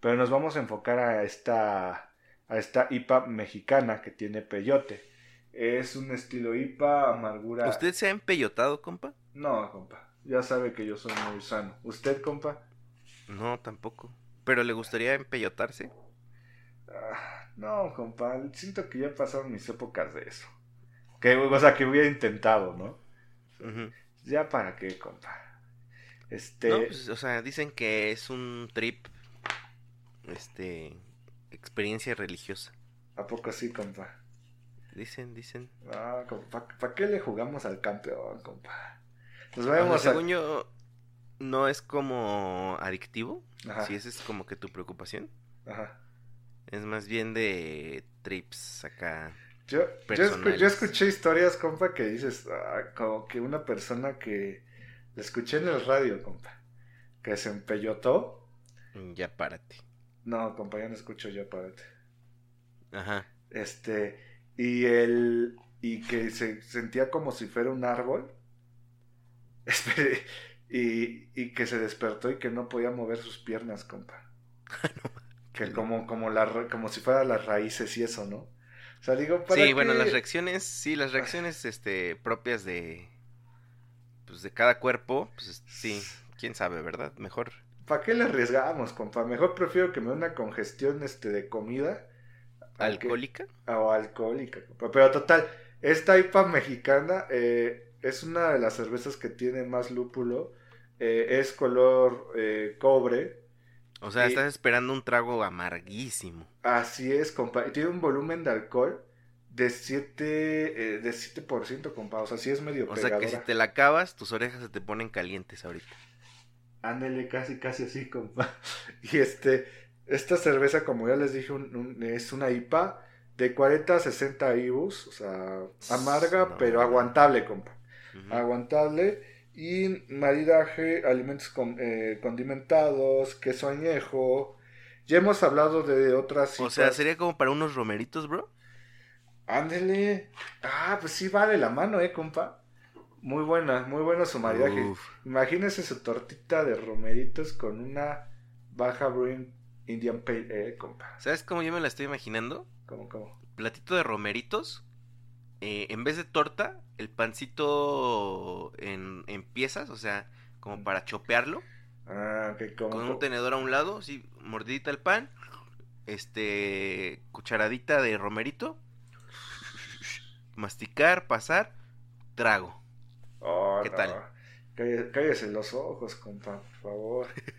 Pero nos vamos a enfocar a esta, a esta IPA mexicana que tiene peyote. Es un estilo IPA, amargura. ¿Usted se ha empeyotado, compa? No, compa, ya sabe que yo soy muy sano. ¿Usted, compa? No, tampoco. ¿Pero le gustaría empeyotarse? Ah, no, compa, siento que ya pasaron mis épocas de eso. Que, o sea, que hubiera intentado, ¿no? Ya para qué, compa. Este, No, pues, o sea, dicen que es un trip, este, experiencia religiosa. ¿a poco sí, compa? Dicen, dicen. Ah, compa, ¿para qué le jugamos al campeón, compa? Nos O sea, vemos a... yo, no es como adictivo. Ajá, Si esa es como que tu preocupación. ajá. Es más bien de trips acá. Yo, yo, escu- yo escuché historias, compa, que dices, ah, como que una persona que la escuché en el radio, compa, que se empellotó. Ya párate. No, compa, ya no escucho yo, párate. Ajá. Este, y el, y que se sentía como si fuera un árbol. Espere, y, y que se despertó y que no podía mover sus piernas, compa. que como, como, la, como si fueran las raíces y eso, ¿no? O sea, digo, ¿para Sí, bueno, las reacciones, sí, las reacciones, este, propias de, pues, de cada cuerpo, pues, es- sí, quién sabe, ¿verdad? Mejor. ¿Para qué le arriesgamos, compa? Mejor prefiero que me dé una congestión este, de comida. que- ¿Alcohólica? o alcohólica, compa. Pero total, esta IPA mexicana eh, es una de las cervezas que tiene más lúpulo. eh, es color eh, cobre. O sea, Y- estás esperando un trago amarguísimo. Así es, compa. Y tiene un volumen de alcohol de 7%, eh, de 7% compa. O sea, sí es medio O sea, que si te la acabas, tus orejas se te ponen calientes ahorita. Ándele casi, casi así, compa. Y este, esta cerveza, como ya les dije, un- un- es una IPA de 40 a 60 IBUs. O sea, amarga, No. pero aguantable, compa. Ujú. aguantable y maridaje, alimentos con- eh, condimentados, queso añejo. Ya hemos hablado de otras. O sea, sería como para unos romeritos, bro. Ándele. Ah, pues sí va de la mano, eh, compa. Muy buena, muy bueno su maridaje. Uf. Imagínese su tortita de romeritos con una baja brewing Indian Pale Ale, compa. ¿Sabes cómo yo me la estoy imaginando? ¿Cómo, cómo? Platito de romeritos. Eh, en vez de torta, el pancito en, en piezas, o sea, como para chopearlo. Ah, que como. con un tenedor a un lado, sí, mordidita el pan, este, cucharadita de romerito, masticar, pasar, trago. Oh, ¿Qué no. tal? Cállese, cállese los ojos, compa, por favor.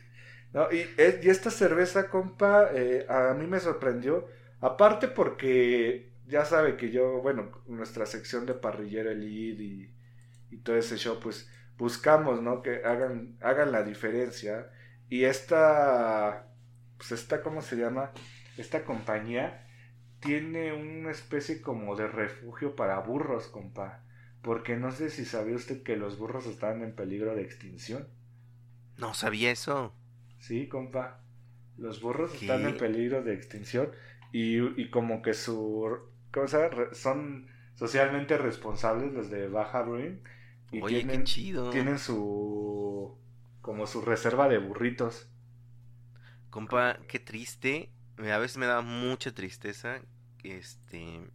No, y esta cerveza, compa, eh, a mí me sorprendió. Aparte porque ya sabe que yo, bueno, nuestra sección de parrillero elite y, y todo ese show, pues buscamos, ¿no? Que hagan, hagan la diferencia. Y esta, pues esta, ¿cómo se llama? esta compañía tiene una especie como de refugio para burros, compa. Porque no sé si sabía usted que los burros estaban en peligro de extinción. No sabía eso. Sí, compa. Los burros están en peligro de extinción y, y como que su cosa son socialmente responsables los de Baja Bruin y Oye, tienen, qué chido. tienen su como su reserva de burritos. Compa, qué triste. A veces me da mucha tristeza. Este.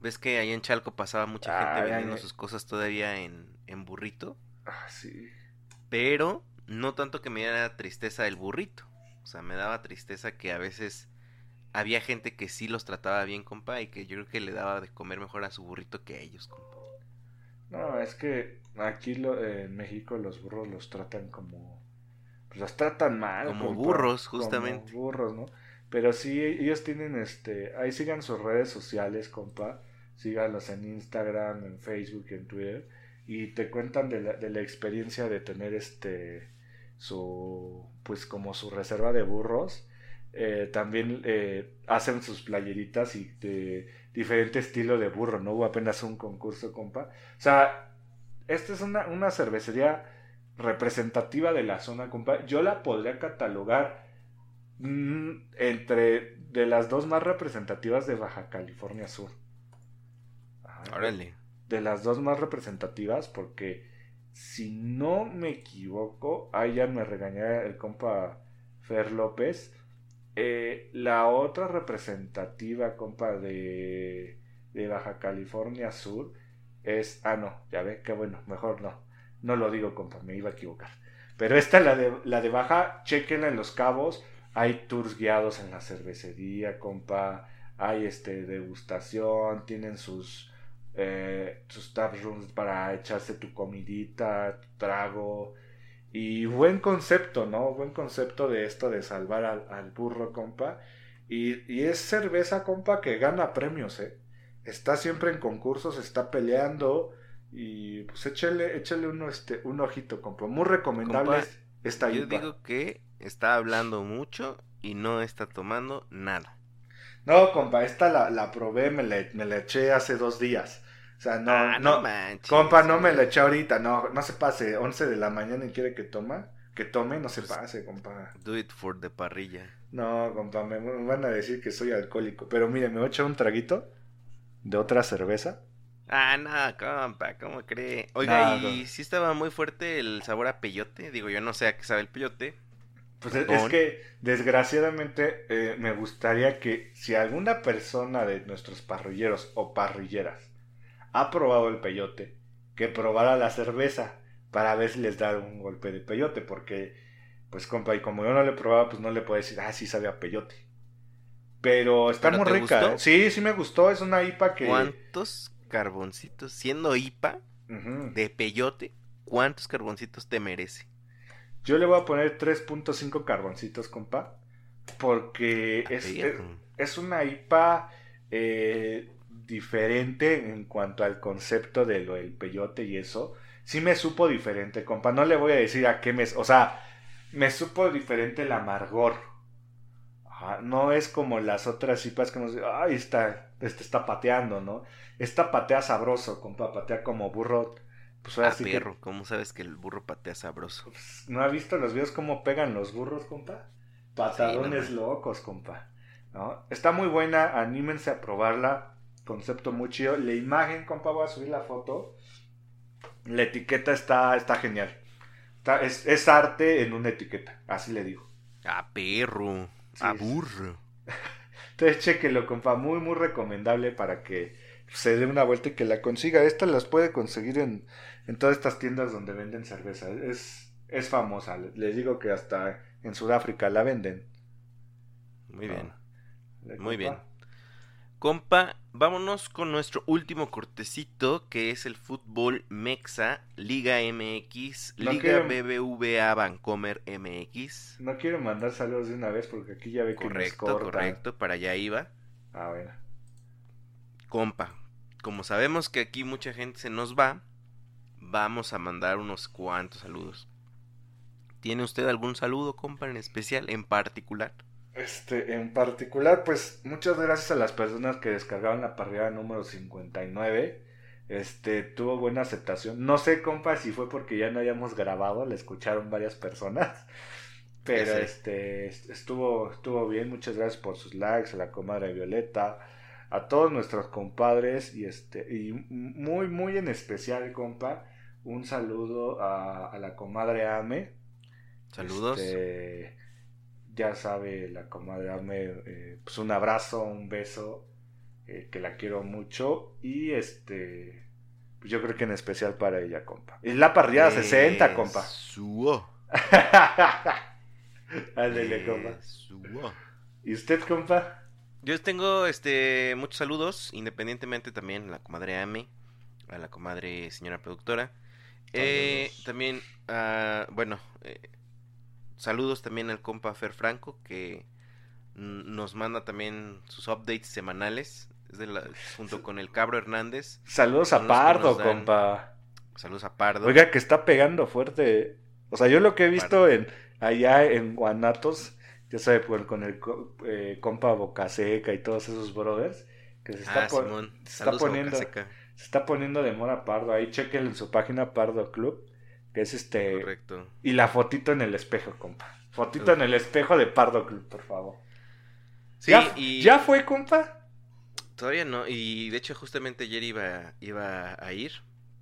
¿Ves que ahí en Chalco pasaba mucha gente Ay, vendiendo ay, sus cosas todavía en, en burrito? Ah, sí. Pero no tanto que me diera tristeza el burrito. O sea, me daba tristeza que a veces había gente que sí los trataba bien, compa, y que yo creo que le daba de comer mejor a su burrito que a ellos, compa. No, es que aquí lo, en México los burros los tratan como pues los tratan mal, Como compa, burros, como justamente. burros, ¿no? Pero sí ellos tienen este, ahí sigan sus redes sociales, compa. Síganlos en Instagram, en Facebook, en Twitter y te cuentan de la, de la experiencia de tener este su pues como su reserva de burros eh, también eh, hacen sus playeritas y de diferente estilo de burro no hubo apenas un concurso compa o sea esta es una, una cervecería representativa de la zona compa yo la podría catalogar mm, entre de las dos más representativas de Baja California Sur Ajá Órale. de las dos más representativas porque si no me equivoco, ahí ya me regañará el compa Fer López. Eh, la otra representativa, compa, de, de Baja California Sur es... Ah, no, ya ve, qué bueno, mejor no. No lo digo, compa, me iba a equivocar. Pero esta, la de, la de Baja, chequenla en Los Cabos. Hay tours guiados en la cervecería, compa. Hay este degustación, tienen sus eh, tus tap rooms para echarse tu comidita, tu trago. Y buen concepto, ¿no? Buen concepto de esto de salvar al, al burro, compa. Y, y, es cerveza, compa, que gana premios, ¿eh? Está siempre en concursos, está peleando. Y pues échale, échale uno, este, un ojito, compa. Muy recomendable Compa, esta Yo IPA. digo que está hablando mucho y no está tomando nada. No, compa, esta la, la probé, me la, me la eché hace dos días. O sea, no, Ah, no, manches. compa, no me la eché ahorita, no, no se pase, 11 de la mañana y quiere que toma, que tome, no se Pues- pase, compa. Do it for the parrilla. No, compa, me, van a decir que soy alcohólico, pero mire, me voy a echar un traguito de otra cerveza. Ah, no, compa, ¿cómo cree? Oiga, No, y no. sí estaba muy fuerte el sabor a peyote. Digo, yo no sé a qué sabe el peyote. Pues es que, desgraciadamente, eh, me gustaría que si alguna persona de nuestros parrilleros o parrilleras ha probado el peyote, que probara la cerveza para ver si les da un golpe de peyote, porque, pues, compa, y como yo no le probaba, pues no le puedo decir, ah, sí sabe a peyote. Pero está ¿Pero muy rica. gustó? ¿eh? Sí, sí me gustó, es una IPA que... ¿Cuántos carboncitos, siendo IPA de peyote, cuántos carboncitos te merece? Yo le voy a poner 3.5 carboncitos, compa, porque es, es, es una IPA eh, diferente en cuanto al concepto de lo del peyote y eso. Sí me supo diferente, compa. No le voy a decir a qué me... O sea, me supo diferente el amargor. Ajá, No es como las otras IPAs que nos... Ay, está, este está pateando, ¿no? Esta patea sabroso, compa. Patea como burro. Pues ahora Ah, sí que- perro, ¿cómo sabes que el burro patea sabroso? pues, ¿No ha visto los videos cómo pegan los burros, compa? Patadones Sí, no, locos, compa. ¿No? Está muy buena, anímense a probarla. Concepto muy chido. La imagen, compa, voy a subir la foto. La etiqueta está, está genial. Está- es, es arte en una etiqueta, así le digo. Ah, perro. Sí, ah, sí. burro. Entonces, chequenlo, compa. Muy, muy recomendable para que se dé una vuelta y que la consiga. Esta las puede conseguir en, en todas estas tiendas donde venden cerveza. Es, es famosa. Les digo que hasta en Sudáfrica la venden. Muy bien. ¿Le Muy compa? bien. Compa, vámonos con nuestro último cortecito, que es el fútbol Mexa, Liga MX, No Liga quiero- BBVA Vancomer MX. No quiero mandar saludos de una vez porque aquí ya ve que Correcto, correcto, para allá iba. Ah, bueno. Compa, como sabemos que aquí mucha gente se nos va, vamos a mandar unos cuantos saludos. ¿Tiene usted algún saludo, compa, en especial, en particular? Este, en particular, pues muchas gracias a las personas que descargaron la parrilla número 59. Este, tuvo buena aceptación. No sé, compa, si fue porque ya no habíamos grabado, la escucharon varias personas. Pero este, estuvo, estuvo bien. Muchas gracias por sus likes, a la comadre Violeta, a todos nuestros compadres y este, y muy, muy en especial, compa, un saludo a, la comadre Ame. Saludos. Este, ya sabe la comadre Ame, eh, pues un abrazo, un beso, eh, que la quiero mucho y este, pues yo creo que en especial para ella, compa. Es la parrilla 60, compa. Suo. Ándale, compa. ¿Y usted, compa? Yo tengo este muchos saludos, independientemente también a la comadre Ame, a la comadre señora productora. Eh, también, uh, bueno, eh, saludos también al compa Fer Franco, que nos manda también sus updates semanales, junto con el Cabro Hernández. Saludos a Pardo, compa. Saludos a Pardo. Oiga, que está pegando fuerte. O sea, yo lo que he visto en allá en Guanatos, ya sabe, con el eh, compa Bocaseca y todos esos brothers, que se está, ah, está poniendo se está poniendo de mora Pardo. Ahí chequen en su página Pardo Club, que es este... Correcto. Y la fotito en el espejo, compa. Fotito en el espejo de Pardo Club, por favor. Sí, ¿Ya, y... ¿Ya fue, compa? Todavía no, y de hecho justamente ayer iba, iba a ir.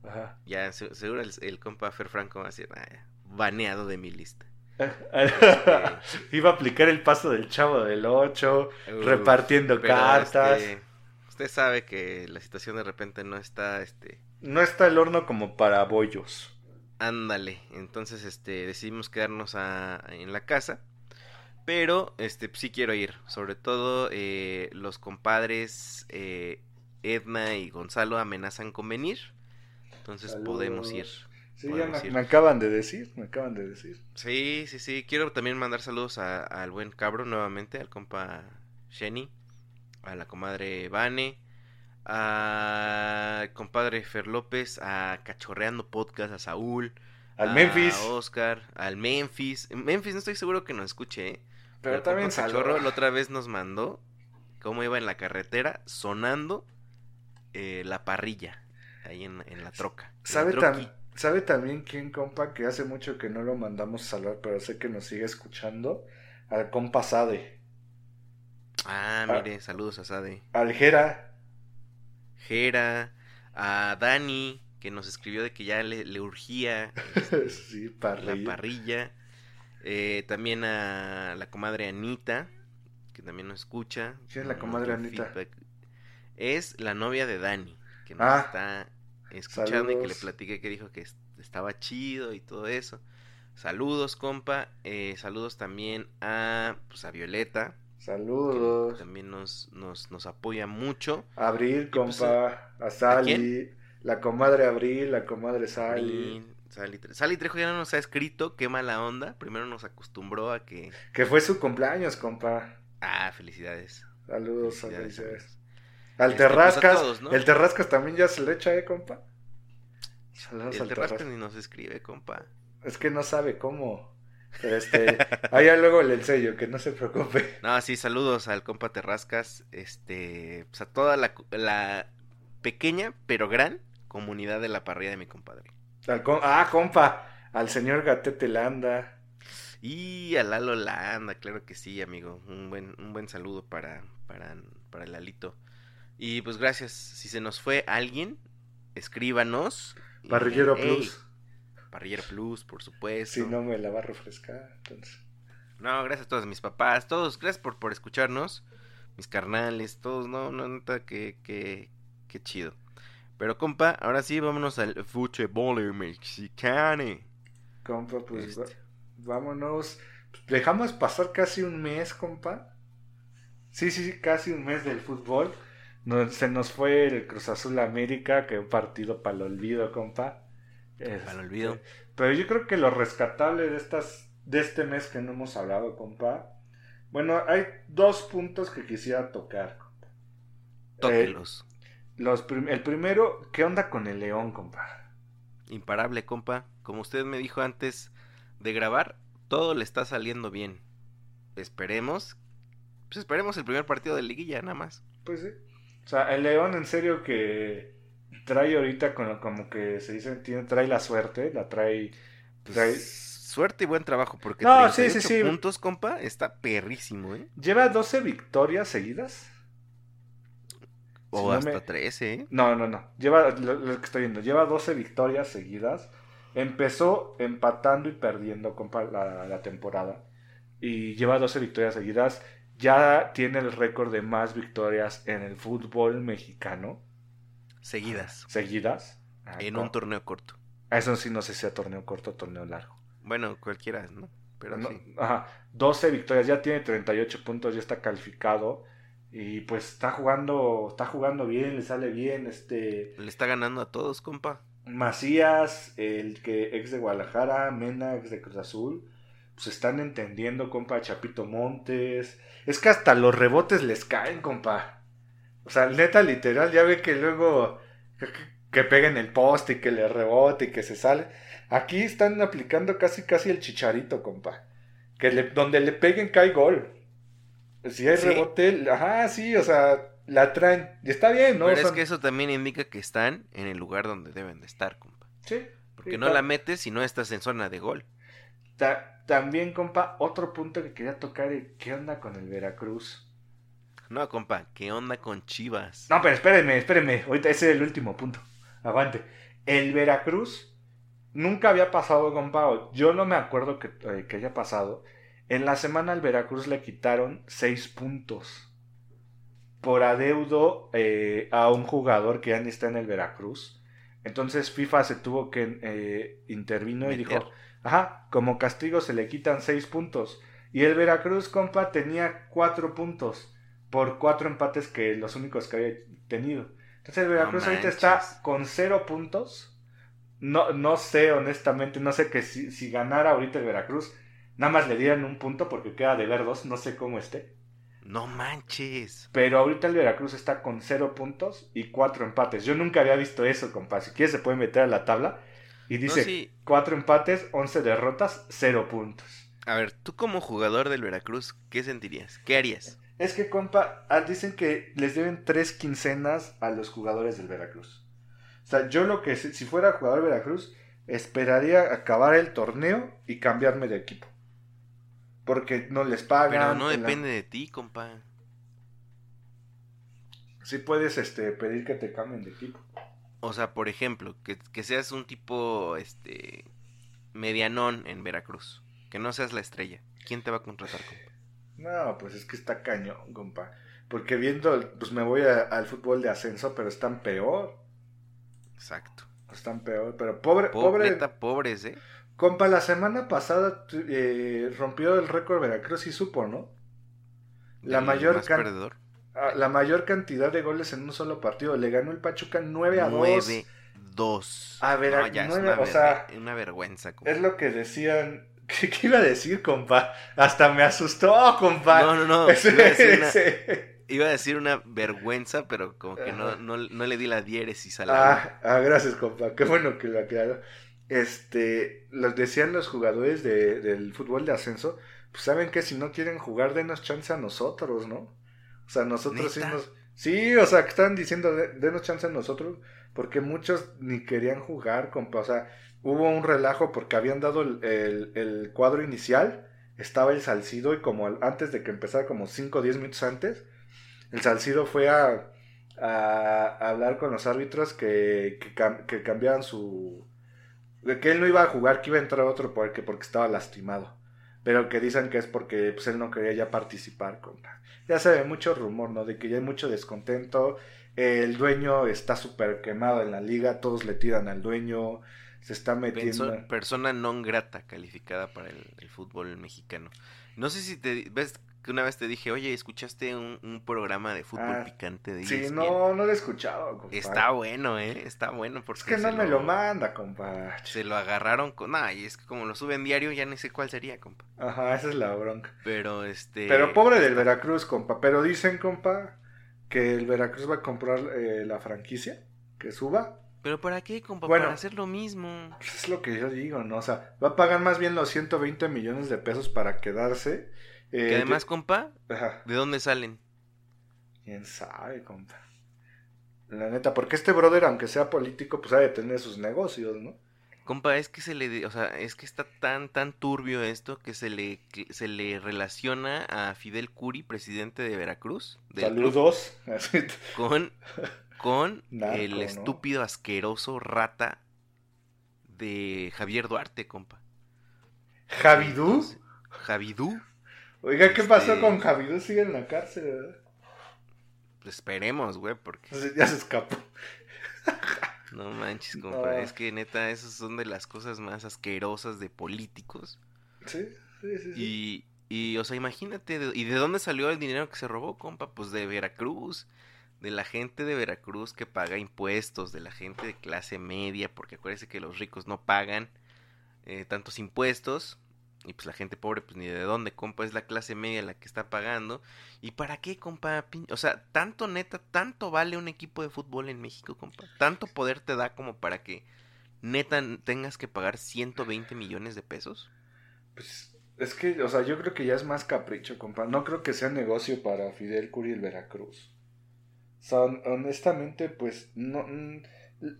Ajá. Ya, seguro el, compa Fer Franco va a decir, ah, baneado de mi lista. Iba a aplicar el paso del chavo del 8, repartiendo cartas. Este, usted sabe que la situación de repente no está, este... No está el horno como para bollos. Ándale, entonces este decidimos quedarnos en la casa. Pero este sí quiero ir. Sobre todo eh, los compadres eh, Edna y Gonzalo amenazan con venir. Entonces podemos ir. Sí, ya me, acaban de decir, me acaban de decir. Sí, sí, sí. Quiero también mandar saludos al buen cabro nuevamente, al compa Shenny, a la comadre Vane, a compadre Fer López, a Cachorreando Podcast, a Saúl, al Memphis, a Oscar, al Memphis. Memphis no estoy seguro que nos escuche, ¿eh? Pero, también Cachorro la otra vez nos mandó cómo iba en la carretera sonando eh, la parrilla ahí en, la troca. ¿Sabe también? ¿Sabe también quién, compa? Que hace mucho que no lo mandamos a saludar, pero sé que nos sigue escuchando. Al compa Sade. Ah, mire, saludos a Sade. Al Jera. A Dani, que nos escribió de que ya le, urgía este, la parrilla. Eh, también a la comadre Anita, que también nos escucha. ¿Quién es la comadre Anita? Es la novia de Dani, que nos ah. está escuchando y que le platiqué que dijo que estaba chido y todo eso. Saludos, compa. Eh, saludos también a, pues, a Violeta. Saludos. también nos, nos, nos apoya mucho. Abril, pues, compa. a Sally. La comadre Abril, la comadre Sally. Sally, Trejo ya no nos ha escrito, qué mala onda. Primero nos acostumbró a que... Que fue su cumpleaños, compa. Ah, felicidades. Saludos, felicidades. Al este, pues, Terrascas. El Terrascas también ya se le echa, ¿eh, compa? Saludos el Terrascas ni nos escribe, compa. Es que no sabe cómo. Pero este, allá luego le enseño, que no se preocupe. No, sí, saludos al compa Terrascas, este, pues a toda la, la pequeña pero gran comunidad de la parrilla de mi compadre. ah, compa, al señor Gatete Landa. Y a Lalo Landa, claro que sí, amigo. Un buen, un buen saludo para, para, para el Alito. Y pues gracias. Si se nos fue alguien, escríbanos. Parrillero Plus. Parrillero Plus, por supuesto. Si no me la va a refrescar, entonces. No, gracias a todos mis papás, todos, gracias por, por escucharnos. Mis carnales, todos, no, no, neta, que, que, que chido. Pero compa, ahora sí, vámonos al fútbol mexicano. Compa, pues este. vámonos. Dejamos pasar casi un mes, compa. Sí, sí, sí, casi un mes del fútbol se nos fue el Cruz Azul América, que un partido para el olvido, compa. Para el olvido. Pero yo creo que lo rescatable de estas de este mes que no hemos hablado, compa. Bueno, hay dos puntos que quisiera tocar. Compa. Tóquelos. Eh, el primero, ¿qué onda con el León, compa? Imparable, compa. Como usted me dijo antes de grabar, todo le está saliendo bien. Esperemos Pues esperemos el primer partido de liguilla, nada más. Pues sí. O sea, el León en serio que trae ahorita con, como que se dice, tiene, trae la suerte, la trae... Pues, trae- Suerte y buen trabajo, porque No, sí, 38 sí, sí. puntos, compa, está perrísimo, ¿eh? Lleva 12 victorias seguidas. O Si no hasta me- 13, ¿eh? No, no, no. Lleva, lo, lo que estoy viendo, lleva 12 victorias seguidas. Empezó empatando y perdiendo compa, la, la temporada. Y lleva 12 victorias seguidas. Ya tiene el récord de más victorias en el fútbol mexicano. Seguidas. Seguidas. Ah, En un torneo corto. Eso sí, no sé si sea torneo corto o torneo largo. Bueno, cualquiera, ¿no? Pero No, sí. Ajá, 12 victorias, ya tiene 38 puntos, ya está calificado. Y pues está jugando, está jugando bien, le sale bien. Este Le está ganando a todos, compa. Macías, el que ex de Guadalajara, Mena, ex de Cruz Azul, pues están entendiendo, compa, Chapito Montes. Es que hasta los rebotes les caen, compa. O sea, neta, literal, ya ve que luego que, que pega en el poste y que le rebote y que se sale. Aquí están aplicando casi casi el chicharito, compa. Que le- donde le peguen cae gol. Si hay ¿Sí? rebote, ajá, sí, o sea, la traen. Y está bien, ¿no? Pero O es que eso también indica que están en el lugar donde deben de estar, compa. sí, Porque sí, no la metes si no estás en zona de gol. Ta- también, compa, otro punto que quería tocar es qué onda con el Veracruz. No, compa, ¿qué onda con Chivas? No, pero espérenme, espérenme. Ahorita ese es el último punto. Aguante. El Veracruz nunca había pasado, compa. Yo no me acuerdo que, eh, que haya pasado. En la semana al Veracruz le quitaron seis puntos por adeudo eh, a un jugador que ya ni está en el Veracruz. Entonces FIFA se tuvo que eh, intervino y dijo, ajá, como castigo se le quitan seis puntos. Y el Veracruz, compa, tenía cuatro puntos por cuatro empates que los únicos que había tenido. Entonces el Veracruz ahorita está con cero puntos. No, no sé, honestamente, no sé que si, si ganara ahorita el Veracruz, nada más le dieran un punto porque queda de ver dos, no sé cómo esté. No manches. Pero ahorita el Veracruz está con cero puntos y cuatro empates. Yo nunca había visto eso, compa. Si quieres se puede meter a la tabla. Y dice No, sí. cuatro empates, once derrotas, cero puntos. A ver, tú como jugador del Veracruz, ¿qué sentirías? ¿Qué harías? Es que, compa, ah, dicen que les deben tres quincenas a los jugadores del Veracruz. O sea, yo lo que, si fuera jugador del Veracruz, esperaría acabar el torneo y cambiarme de equipo. Porque no les pagan. Pero no la- depende de ti, compa. Sí puedes este, pedir que te cambien de equipo. O sea, por ejemplo, que, que seas un tipo, este, medianón en Veracruz. Que no seas la estrella. ¿Quién te va a contratar, compa? No, pues es que está cañón, compa. Porque viendo, pues me voy a- al fútbol de ascenso, pero están peor. Exacto. Están peor, pero pobre, pobre. Pobreta, pobres, ¿eh? Compa, la semana pasada eh, rompió el récord Veracruz y supo, ¿no? La mayor, más can- perdedor. ah, la mayor cantidad de goles en un solo partido. Le ganó el Pachuca 9 a 2. 9 2. A ver, no, a- ya es nueve, una, o sea, una vergüenza, compa. Es lo que decían. ¿Qué, qué iba a decir, compa? Hasta me asustó, compa. No, no, no. Ese- Iba a decir una, ese. iba a decir una vergüenza, pero como que no, no, no le di la diéresis a la. Ah, ah, gracias, compa. Qué bueno que lo aclaró. Este, los decían los jugadores de- del fútbol de ascenso, pues saben que si no quieren jugar, denos chance a nosotros, ¿no? O sea, nosotros sí nos... Sí, o sea, que estaban diciendo, "De- denos chance a nosotros, porque muchos ni querían jugar, compa. O sea, hubo un relajo porque habían dado el, el- cuadro inicial, estaba el Salcido y como antes de que empezara, como 5 o 10 minutos antes, el Salcido fue a, hablar con los árbitros que, que, cam- que cambiaran su... que él no iba a jugar, que iba a entrar otro porque, porque estaba lastimado. Pero que dicen que es porque pues, él no quería ya participar. Ya se ve mucho rumor, ¿no? De que ya hay mucho descontento. El dueño está súper quemado en la liga, todos le tiran al dueño, se está metiendo... Penso- persona non grata calificada para el, el fútbol mexicano. No sé si te ves que una vez te dije, oye, ¿escuchaste un, un programa de fútbol Ah, picante de Sí, ESPN?" no, no lo he escuchado, compa. Está bueno, ¿eh? Está bueno porque Es que no me lo manda, compa. Se lo agarraron con... Nah, y es que como lo suben diario ya no sé cuál sería, compa. Ajá, esa es la bronca. Pero este... Pero pobre del Veracruz, compa. Pero dicen, compa, que el Veracruz va a comprar eh, la franquicia, que suba. ¿Pero para qué, compa? Bueno. Para hacer lo mismo. Pues es lo que yo digo, ¿no? O sea, va a pagar más bien los 120 millones de pesos para quedarse Eh, que además, compa, Ajá. ¿de dónde salen? ¿Quién sabe, compa? La neta, porque este brother, aunque sea político, pues ha de tener sus negocios, ¿no? Compa, es que se le, o sea, es que está tan, tan turbio esto que se le, se le relaciona a Fidel Curi, presidente de Veracruz, club, Saludos. Con, con Narco, el ¿no? estúpido, asqueroso rata de Javier Duarte, compa. Javidú. Entonces, Javidú, Oiga, ¿qué pasó Este- con Javidú? Sigue en la cárcel, ¿verdad? pues esperemos, güey, porque Entonces, ya se escapó. no manches, compa, No. es que neta, esas son de las cosas más asquerosas de políticos. Sí, sí, sí. sí. Y, y, o sea, imagínate, ¿y de dónde salió el dinero que se robó, compa? Pues de Veracruz, de la gente de Veracruz que paga impuestos, de la gente de clase media, porque acuérdese que los ricos no pagan eh, tantos impuestos, y pues la gente pobre, pues ni de dónde, compa, es la clase media la que está pagando. ¿Y para qué, compa? O sea, tanto neta, tanto vale un equipo de fútbol en México, compa. Tanto poder te da como para que neta tengas que pagar 120 millones de pesos. Pues, es que, o sea, yo creo que ya es más capricho, compa. No creo que sea negocio para Fidel Curi el Veracruz. Hon- honestamente, pues, no, mm,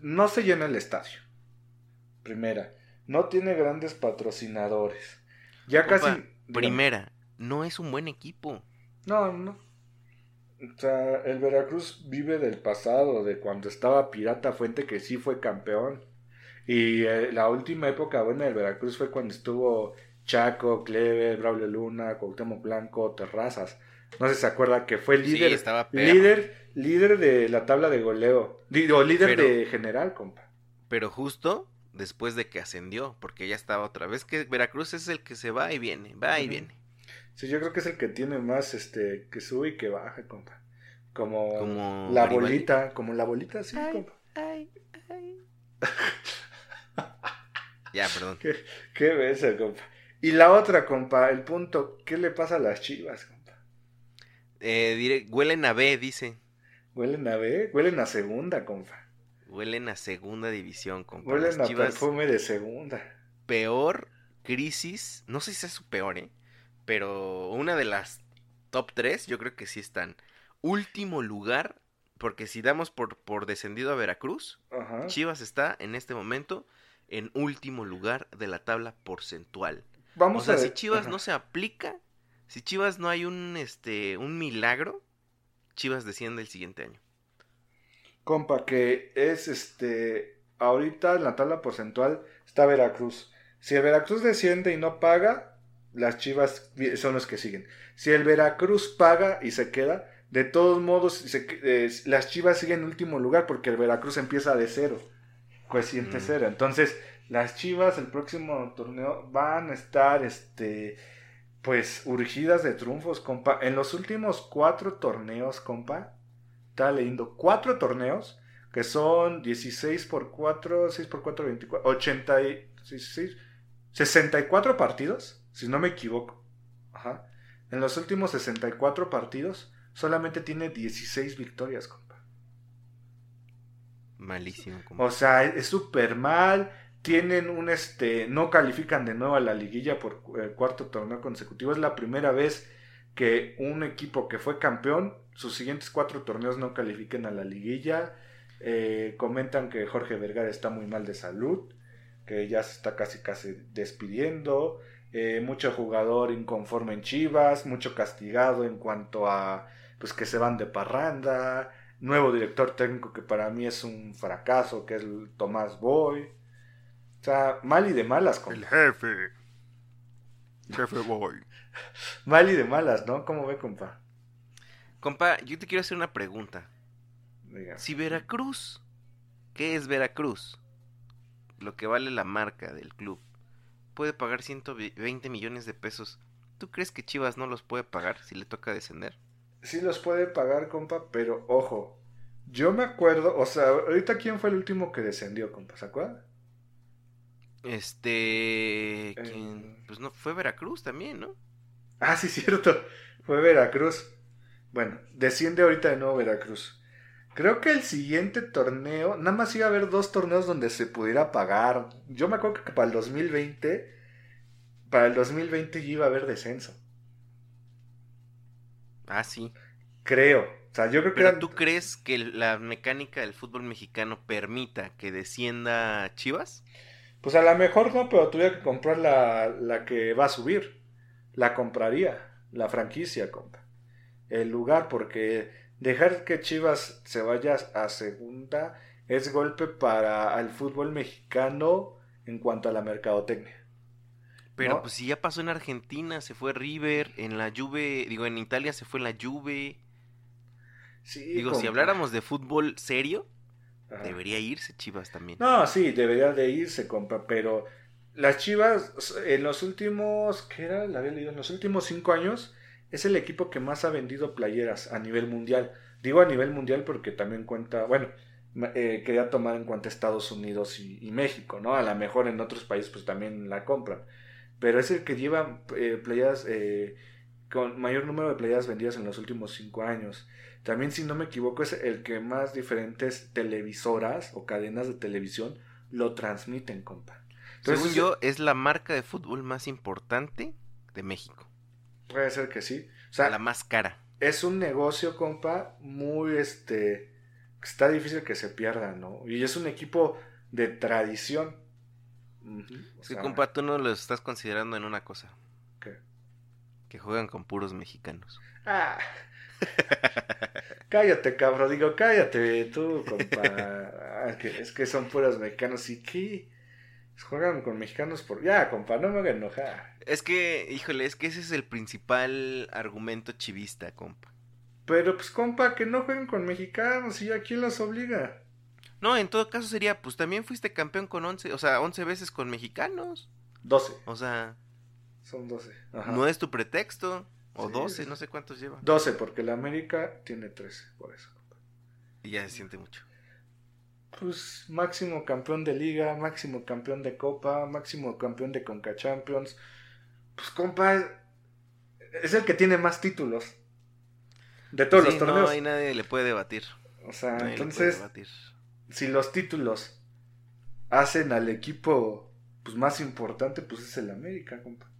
no se llena el estadio. Primera. No tiene grandes patrocinadores. Ya casi... Primera, no es un buen equipo. No, no. O sea, el Veracruz vive del pasado, de cuando estaba Pirata Fuente, que sí fue campeón. Y eh, la última época buena del Veracruz fue cuando estuvo Chaco, Clever, Braulio Luna, Cuauhtémoc Blanco, Terrazas. No sé si se acuerda que fue líder, sí, estaba perro. líder, líder de la tabla de goleo. Digo, líder Pero- de general, compa. Pero justo después de que ascendió, porque ya estaba otra vez que Veracruz es el que se va y viene, va y viene. Sí, yo creo que es el que tiene más, este, que sube y que baja, compa. Como, Como la bolita, como la bolita, sí, Ay. compa. Ya, perdón. Qué, qué beso, compa. Y la otra, compa, el punto, ¿qué le pasa a las chivas, compa? Eh, huelen a B, dice. Huelen a B, huelen a segunda, compa. Huelen a segunda división, compa. Huelen Las a Chivas, perfume de segunda. peor crisis, no sé si es su peor, ¿eh? Pero una de las top 3, yo creo que sí están. Último lugar, porque si damos por, por descendido a Veracruz, Ajá. Chivas está en este momento en último lugar de la tabla porcentual. Vamos o sea, a si Chivas ajá. no se aplica, si Chivas no hay un este un milagro, Chivas desciende el siguiente año. Compa, que es este. Ahorita en la tabla porcentual está Veracruz. Si el Veracruz desciende y no paga, las chivas son los que siguen. Si el Veracruz paga y se queda, de todos modos, se eh, las chivas siguen en último lugar porque el Veracruz empieza de cero. Coeficiente Mm. cero. Entonces, las chivas el próximo torneo van a estar, este. Pues urgidas de triunfos, compa. En los últimos cuatro torneos, compa, estaba leyendo cuatro torneos que son 16 por 4, 6 por 4, 24, 80 y 16, 64 partidos, si no me equivoco. Ajá. En los últimos 64 partidos solamente tiene 16 victorias, compa. Malísimo. compa. O sea, es súper mal. Tienen un este. No califican de nuevo a la liguilla por eh, cuarto torneo consecutivo. Es la primera vez que un equipo que fue campeón, sus siguientes cuatro torneos no califiquen a la liguilla. Eh, comentan que Jorge Vergara está muy mal de salud, que ya se está casi casi despidiendo. Eh, mucho jugador inconforme en Chivas, mucho castigado en cuanto a pues que se van de parranda nuevo director técnico que para mí es un fracaso, que es Tomás Boy. O sea, mal y de malas, compa. jefe. Jefe boy. Mal y de malas, ¿no? ¿Cómo ve, compa? Compa, yo te quiero hacer una pregunta. Diga. Si Veracruz, ¿qué es Veracruz? Lo que vale la marca del club. Puede pagar 120 millones de pesos. ¿Tú crees que Chivas no los puede pagar si le toca descender? Sí los puede pagar, compa, pero ojo. Yo me acuerdo, o sea, ahorita quién fue el último que descendió, compa, ¿se acuerda? Este... ¿quién? Eh. Pues no, fue Veracruz también, ¿no? Ah, sí, cierto. Fue Veracruz. Bueno, desciende ahorita de nuevo Veracruz. Creo que el siguiente torneo, nada más iba a haber dos torneos donde se pudiera pagar. Yo me acuerdo que para el 2020, para el 2020 ya iba a haber descenso. Ah, sí. Creo. O sea, yo creo que ¿Pero eran- tú crees que la mecánica del fútbol mexicano permita que descienda Chivas? Pues a lo mejor no, pero tuviera que comprar la, la que va a subir. La compraría, la franquicia, compa. El lugar, porque dejar que Chivas se vaya a segunda es golpe para el fútbol mexicano en cuanto a la mercadotecnia. Pero No. pues si ya pasó en Argentina, se fue River, en la Juve, digo, en Italia se fue la Juve. Sí, Digo, si habláramos de fútbol serio, Ajá. debería irse Chivas también. No, sí, debería de irse, compa, pero las Chivas en los últimos, ¿qué era? La había leído, en los últimos cinco años es el equipo que más ha vendido playeras a nivel mundial. Digo a nivel mundial porque también cuenta, bueno, eh, quería tomar en cuenta Estados Unidos y, y México, ¿no? A lo mejor en otros países pues también la compran, pero es el que lleva eh, playeras eh, con mayor número de playeras vendidas en los últimos cinco años. También, si no me equivoco, es el que más diferentes televisoras o cadenas de televisión lo transmiten, compa. Entonces, Según yo, es la marca de fútbol más importante de México. Puede ser que sí. O sea, la más cara. es un negocio, compa, muy este. Está difícil que se pierda, ¿no? Y es un equipo de tradición. Es que, sea, compa, tú no lo estás considerando en una cosa. ¿qué? Que juegan con puros mexicanos. Ah. cállate, cabrón. Digo, cállate tú, compa. Ah, que- es que son puros mexicanos. ¿Y qué? Juegan con mexicanos por... Ya, compa, no me hagan enojar. Es que, híjole, es que ese es el principal argumento chivista, compa. Pero pues, compa, que no jueguen con mexicanos. ¿Y a quién los obliga? No, en todo caso sería, pues también fuiste campeón con 11, o sea, 11 veces con mexicanos. 12. O sea, Son 12. Ajá. no es tu pretexto. O Sí, 12, sí. no sé cuántos lleva. 12, porque la América tiene 13, por eso. Y ya se siente mucho. Pues máximo campeón de liga, máximo campeón de copa, máximo campeón de Conca Champions. Pues compa, es- es el que tiene más títulos. De todos Sí, los torneos. No, ahí nadie le puede debatir. O sea, Nadie entonces, debatir. si los títulos hacen al equipo pues más importante, pues es el América, compa.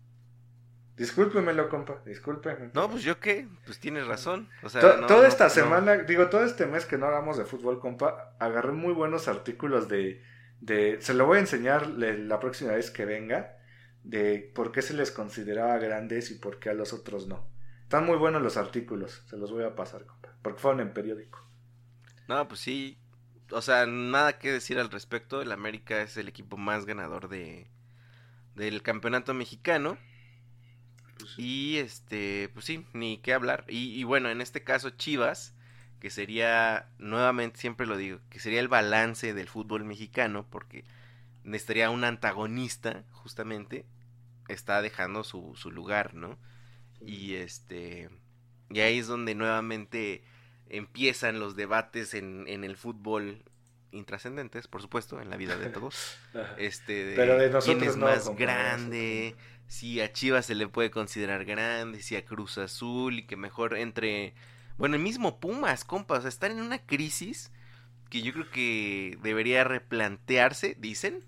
Discúlpemelo, compa, discúlpeme. No, pues yo qué, pues tienes razón. O sea, To- no, toda no, esta no. semana, digo, todo este mes que no hablamos de fútbol, compa, agarré muy buenos artículos de, de, se lo voy a enseñar la próxima vez que venga, de por qué se les consideraba grandes y por qué a los otros no. Están muy buenos los artículos, se los voy a pasar, compa, porque fueron en periódico. No, pues sí. O sea, nada que decir al respecto. El América es el equipo más ganador de del campeonato mexicano. Pues, Y este, pues sí, ni qué hablar. Y, y bueno, en este caso Chivas, que sería, nuevamente siempre lo digo, que sería el balance del fútbol mexicano, porque necesitaría un antagonista, justamente, está dejando su, su lugar, ¿no? Y este, y ahí es donde nuevamente empiezan los debates en, en el fútbol intrascendentes, por supuesto, en la vida de todos. Este, de Pero de quién nosotros es no, más grande, si a Chivas se le puede considerar grande, si a Cruz Azul y que mejor entre, bueno, el mismo Pumas, compa, o sea, están en una crisis que yo creo que debería replantearse, dicen,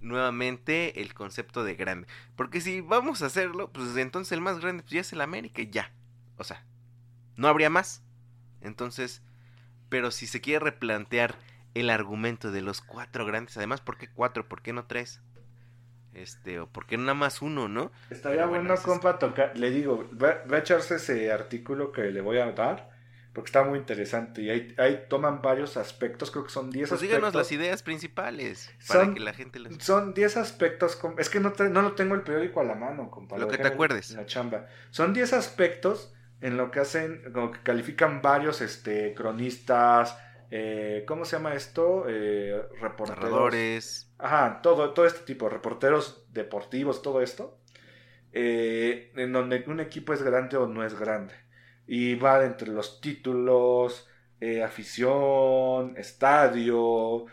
nuevamente el concepto de grande, porque si vamos a hacerlo, pues entonces el más grande pues ya es el América y ya, o sea, no habría más. Entonces, pero si se quiere replantear el argumento de los cuatro grandes, además, ¿por qué cuatro? ¿Por qué no tres? Este, o por qué nada más uno, ¿no? Estaría bueno, bueno, es- compa, tocar, le digo, va, va a echarse ese artículo que le voy a dar, porque está muy interesante, y ahí, ahí toman varios aspectos, creo que son 10 Pues aspectos. díganos las ideas principales para Son- que la gente los... Son 10 aspectos, es que no, te- no lo tengo el periódico a la mano, compa. Lo que te acuerdes. En la chamba. Son 10 aspectos en lo que hacen, como que califican varios este, cronistas, eh, ¿cómo se llama esto? Eh, reporteros. narradores. Ajá, todo, todo este tipo, reporteros deportivos, todo esto. eh, en donde un equipo es grande o no es grande. Y va entre los títulos, eh, afición, estadio,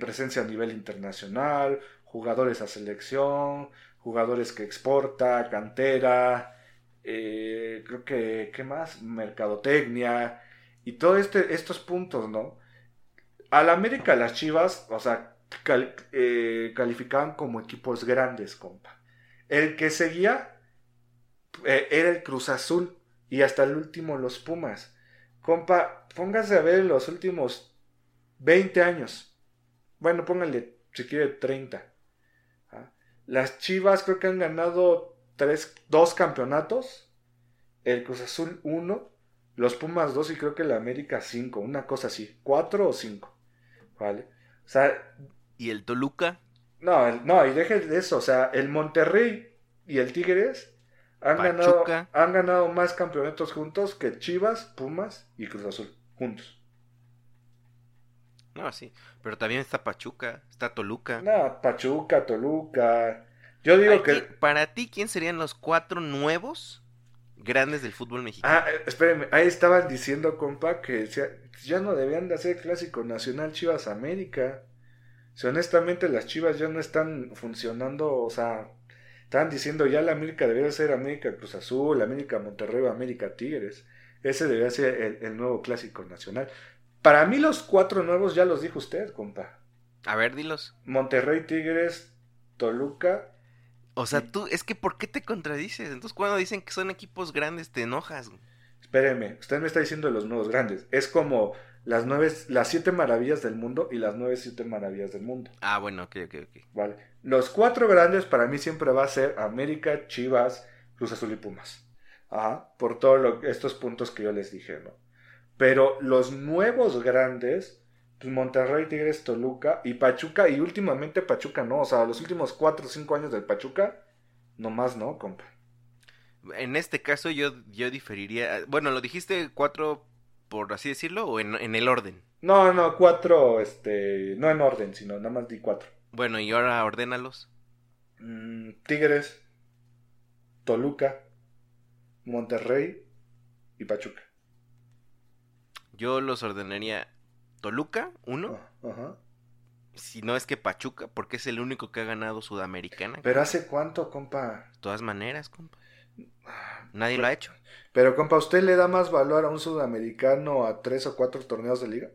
presencia a nivel internacional, jugadores a selección, jugadores que exporta, cantera, creo que, ¿qué más? Mercadotecnia, y todos este, estos puntos, ¿no? Al América, las Chivas, o sea, eh, calificaban como equipos grandes, compa. El que seguía eh, era el Cruz Azul y hasta el último los Pumas. Compa, póngase a ver los últimos 20 años. Bueno, póngale, si quiere, 30. ¿ah? Las Chivas creo que han ganado tres, dos campeonatos. El Cruz Azul uno. Los Pumas dos y creo que la América cinco. Una cosa así. Cuatro o cinco. ¿Vale? O sea... ¿Y el Toluca? No, el- no, y deje de eso. O sea, el Monterrey y el Tigres han ganado, han ganado más campeonatos juntos que Chivas, Pumas y Cruz Azul. Juntos. No, sí. Pero también está Pachuca, está Toluca. No, Pachuca, Toluca. Yo digo Ay, que... ¿quién- Para ti, ¿quién serían los cuatro nuevos grandes del fútbol mexicano? Ah, eh, espérenme, ahí estaban diciendo, compa, que ya no debían de hacer clásico nacional Chivas América. Si honestamente las Chivas ya no están funcionando, o sea, estaban diciendo ya la América debería ser América Cruz Azul, América Monterrey o América Tigres. Ese debería ser el, el nuevo clásico nacional. Para mí los cuatro nuevos ya los dijo usted, compa. A ver, dilos. Monterrey, Tigres, Toluca. O sea, tú, es que ¿por qué te contradices? Entonces, cuando dicen que son equipos grandes, te enojas. Espéreme, usted me está diciendo los nuevos grandes. Es como las nueve, las siete maravillas del mundo y las nueve siete maravillas del mundo. Ah, bueno, ok, ok, ok. Vale. Los cuatro grandes para mí siempre va a ser América, Chivas, Cruz Azul y Pumas. Ajá. Por todos estos puntos que yo les dije, ¿no? Pero los nuevos grandes, Monterrey, Tigres, Toluca y Pachuca, y últimamente Pachuca no. O sea, los últimos cuatro o cinco años del Pachuca, nomás no, compa. En este caso, yo, yo diferiría. Bueno, ¿lo dijiste cuatro, por así decirlo, o en, en el orden? No, no, cuatro, este, no en orden, sino nada más di cuatro. Bueno, y ahora ordénalos. Mm, Tigres, Toluca, Monterrey y Pachuca. Yo los ordenaría Toluca, uno. Ah, Ajá. Si no es que Pachuca, porque es el único que ha ganado Sudamericana. Pero hace cuánto, compa. De todas maneras, compa. Nadie lo ha hecho. Pero, compa, ¿usted le da más valor a un sudamericano a tres o cuatro torneos de liga?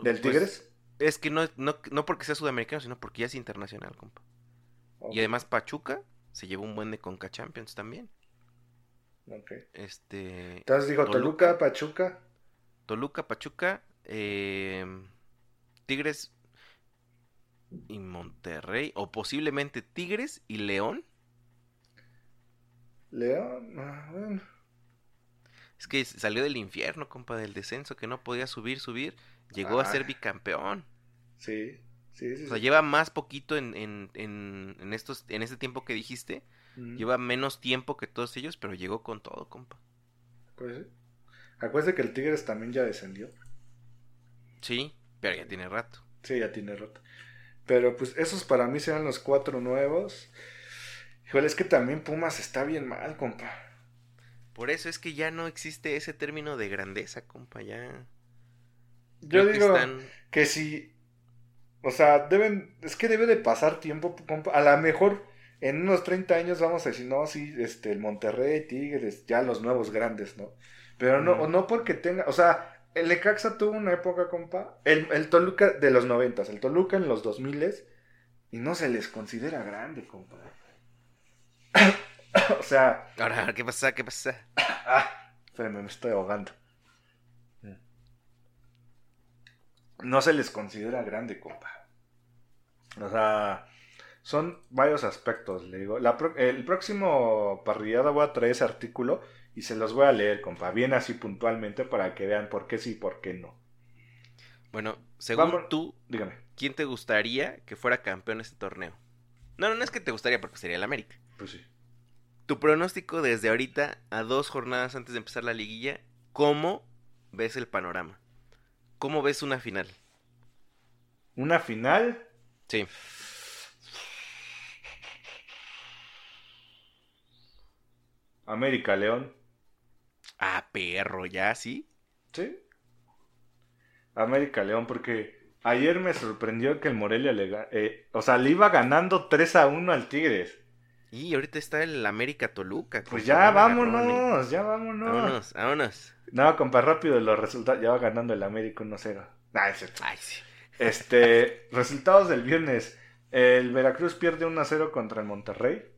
¿Del Pues, Tigres? Es que no, no, no porque sea sudamericano, sino porque ya es internacional, compa. Y además Pachuca se llevó un buen de Conca Champions también. ok. Este. Entonces digo, Toluca, Pachuca. Toluca, Pachuca, eh, Tigres y Monterrey, o posiblemente Tigres y León. León. ah, bueno. Es que salió del infierno, compa, del descenso, que no podía subir, subir. Llegó a Ah. ser bicampeón. Sí, sí, sí. O sea, sí. lleva más poquito en, en, en, en estos, en este tiempo que dijiste. Mm, Lleva menos tiempo que todos ellos, pero llegó con todo, compa. Pues sí. Acuérdate que el Tigres también ya descendió. Sí, pero ya tiene rato. Sí, ya tiene rato. Pero pues esos para mí serán los cuatro nuevos. Híjole, es que también Pumas está bien mal, compa. Por eso es que ya no existe ese término de grandeza, compa, ya. Yo Creo que digo están- que si, o sea, deben, es que debe de pasar tiempo, compa. A lo mejor en unos 30 años vamos a decir, no, sí, este, el Monterrey, Tigres, ya los nuevos grandes, ¿no? Pero no, Mm. o no porque tenga, o sea, el Necaxa tuvo una época, compa, el, el Toluca de los noventas, el Toluca en los 2000 y no se les considera grande, compa. o sea, Ahora, ¿qué pasa? ¿Qué pasa? Ah, espérame, me estoy ahogando. No se les considera grande, compa. O sea, son varios aspectos, le digo. La pro- el próximo parrillada voy a traer ese artículo y se los voy a leer, compa. Bien así puntualmente para que vean por qué sí y por qué no. Bueno, según Vamos- tú, Dígame. ¿quién te gustaría que fuera campeón este torneo? No, no, no es que te gustaría porque sería el América. Pues sí. Tu pronóstico desde ahorita a dos jornadas antes de empezar la liguilla, ¿cómo ves el panorama? ¿Cómo ves una final? Una final. Sí. América León. Ah, perro, ya, ¿sí? Sí. América León, porque ayer me sorprendió que el Morelia le eh, o sea, le iba ganando 3 a 1 al Tigres. Y ahorita está el América Toluca. Pues ya un agarrón, ¿eh? vámonos, ya vámonos. Vámonos, vámonos. No, compa, rápido los resultados. Ya va ganando el América 1-0. Ah, es cierto. Ay, sí. Este, resultados del viernes. El Veracruz pierde 1-0 contra el Monterrey.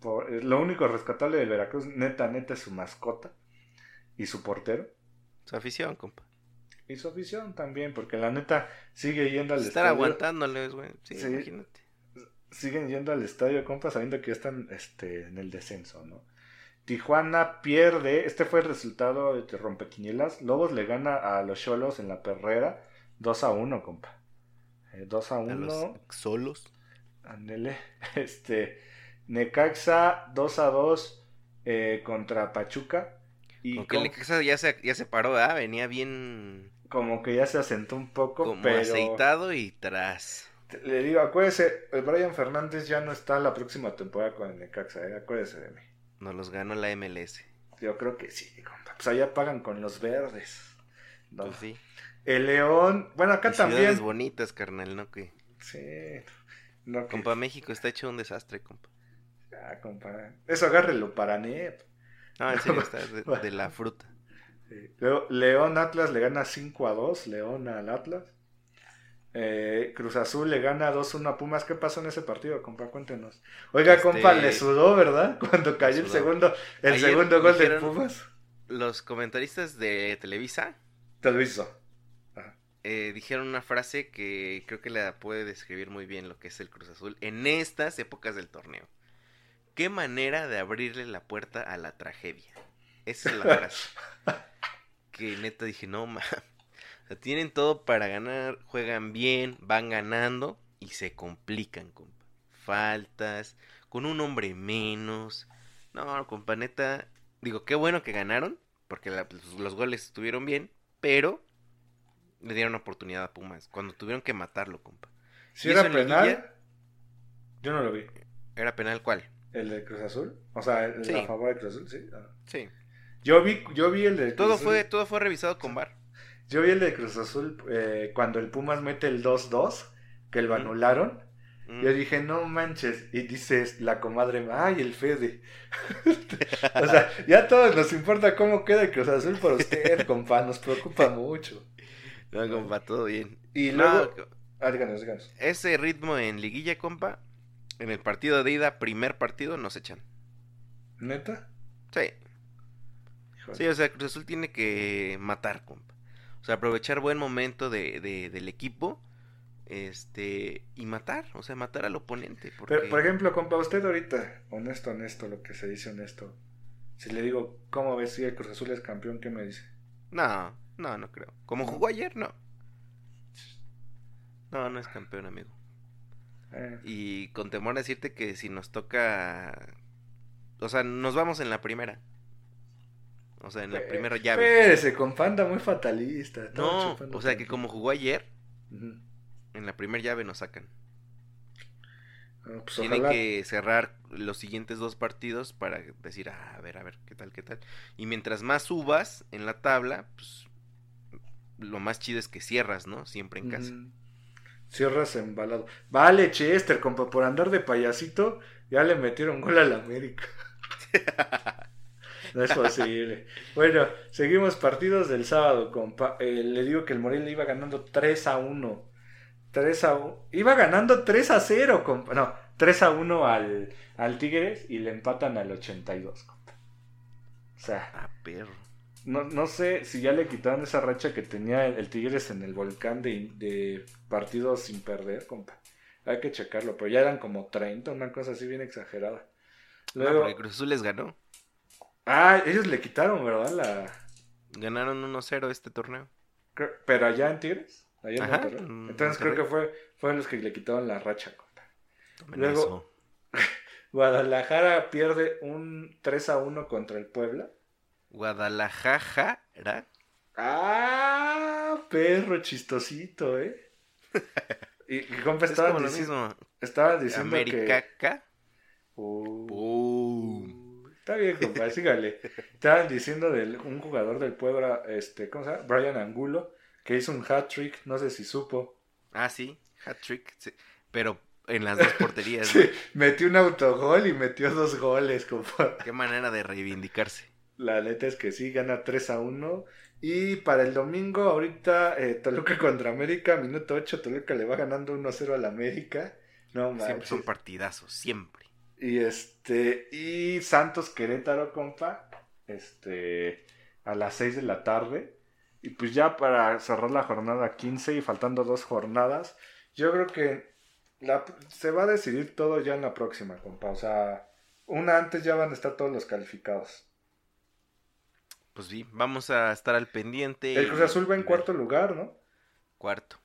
Por- lo único rescatable del Veracruz, neta, neta, es su mascota y su portero. Su afición, compa. Y su afición también, porque la neta sigue yendo al Estar estadio. aguantándoles, güey. Sí, Sí. imagínate. Siguen yendo al estadio, compa, sabiendo que ya están este, en el descenso, ¿no? Tijuana pierde, este fue el resultado de Rompequinielas. Lobos le gana a los Cholos en la perrera 2 a 1, compa. Eh, 2 a A 1. los solos. Ándele. Este. Necaxa 2 a 2 eh, contra Pachuca. Y Aunque el Necaxa ya se, ya se paró, ¿ah? Venía bien como que ya se asentó un poco, como pero aceitado y tras. le digo, acuérdese, el Brian Fernández ya no está la próxima temporada con el Necaxa, eh, acuérdese de mí. Nos los ganó la MLS. Yo creo que sí, compa. Pues allá pagan con los verdes. ¿no? Pues sí. El León, bueno, acá Y también. bonitas, carnal, ¿no? Que... Sí. No, que- Compa, México está hecho un desastre, compa. Ah, compa. Eso agárrelo para Nep. No, en serio, está de, de la fruta. Sí. León Atlas le gana 5 a 2. León al Atlas. Eh, Cruz Azul le gana 2-1 a Pumas. ¿Qué pasó en ese partido, compa? Cuéntenos. Oiga, Este- compa, le sudó, ¿verdad? Cuando cayó el segundo, el Ayer segundo gol de Pumas. Los comentaristas de Televisa Te lo hizo. eh, dijeron una frase que creo que la puede describir muy bien lo que es el Cruz Azul en estas épocas del torneo. Qué manera de abrirle la puerta a la tragedia. Esa es la frase. que neta dije, no, ma. O sea, tienen todo para ganar, juegan bien, van ganando y se complican, compa. Faltas, con un hombre menos. No, compa, neta. Digo, qué bueno que ganaron, porque la- pues, los goles estuvieron bien, pero le dieron oportunidad a Pumas cuando tuvieron que matarlo, compa. Si ¿Y era penal, liguilla? yo no lo vi. ¿Era penal cuál? ¿El de Cruz Azul? O sea, el Sí. a favor de Cruz Azul, sí. Ah. Sí. Yo vi, yo vi el de Cruz Todo Azul. fue, todo fue revisado con VAR. Yo vi el de Cruz Azul eh, cuando el Pumas mete el 2-2, que lo Ujú. anularon. Mm. Yo dije, no manches. Y dices, la comadre, ay, el Fede. o sea, ya a todos nos importa cómo queda el Cruz Azul por usted, compa. Nos preocupa mucho. No, compa, todo bien. Y No, luego. Ah, díganos, díganos. ese ritmo en liguilla, compa, en el partido de ida, primer partido, nos echan. ¿Neta? Sí. Híjole. Sí, o sea, Cruz Azul tiene que matar, compa. O sea, aprovechar buen momento de, de- del equipo. Este, y matar, o sea, matar al oponente. Porque... Pero, por ejemplo, compa, usted ahorita, honesto, honesto, lo que se dice honesto. Si le digo, ¿cómo ves si el Cruz Azul es campeón? ¿Qué me dice? No, no, no creo. Como jugó ayer, no. No, no es campeón, amigo. Eh, Y con temor a decirte que si nos toca. O sea, nos vamos en la primera. O sea, en la primera llave. Espérese, compa, anda muy fatalista. No, o sea que como jugó ayer, en la primera llave nos sacan. Ah, pues Tienen ojalá. que cerrar los siguientes dos partidos para decir, ah, a ver, a ver, qué tal, qué tal. Y mientras más subas en la tabla, pues lo más chido es que cierras, ¿no? Siempre en casa. Cierras embalado. Vale, Chester, compa, por andar de payasito, ya le metieron gol al América. no es posible. Bueno, seguimos partidos del sábado, compa. Eh, le digo que el Morelia iba ganando 3 a 1. 3 a 1. Iba ganando 3 a 0, compa. No, 3 a 1 al, al Tigres y le empatan al 82, compa. O sea, Ah, perro. No, no sé si ya le quitaron esa racha que tenía el, el Tigres en el volcán de, de partidos sin perder, compa. Hay que checarlo, pero ya eran como 30, una cosa así bien exagerada. No, Luego, porque Cruz Azul les ganó. ah, ellos le quitaron, ¿verdad? La, Ganaron 1-0 este torneo. pero allá en Tigres, allá en Monterrey. en Entonces creo que fue, fueron los que le quitaron la racha, compa. Tomen Luego-. Guadalajara pierde un 3 a 1 contra el Puebla. Guadalajara. Ah, perro chistosito, ¿eh? Y, y compa, Es estaban como lo diciendo, que... Americaca. Uh, Boom. Está bien, compa, sígale. Estaban diciendo de un jugador del Puebla, este, ¿cómo se llama? Brian Angulo, que hizo un hat trick, no sé si supo. Ah, sí. Hat trick. sí. Pero en las dos porterías. Sí, metió un autogol y metió dos goles, compa. Qué manera de reivindicarse. La neta es que sí, gana 3 a 1. Y para el domingo, ahorita, eh, Toluca contra América, minuto 8, Toluca le va ganando 1 a 0 al América. No Siempre son partidazos. Siempre. Y este, y Santos Querétaro, compa, este, a las 6 de la tarde. Y pues ya para cerrar la jornada 15 y faltando dos jornadas, yo creo que la, se va a decidir todo ya en la próxima, compa. O sea, una antes ya van a estar todos los calificados. Pues sí, vamos a estar al pendiente. El Cruz Azul va en cuarto lugar, ¿no? Cuarto.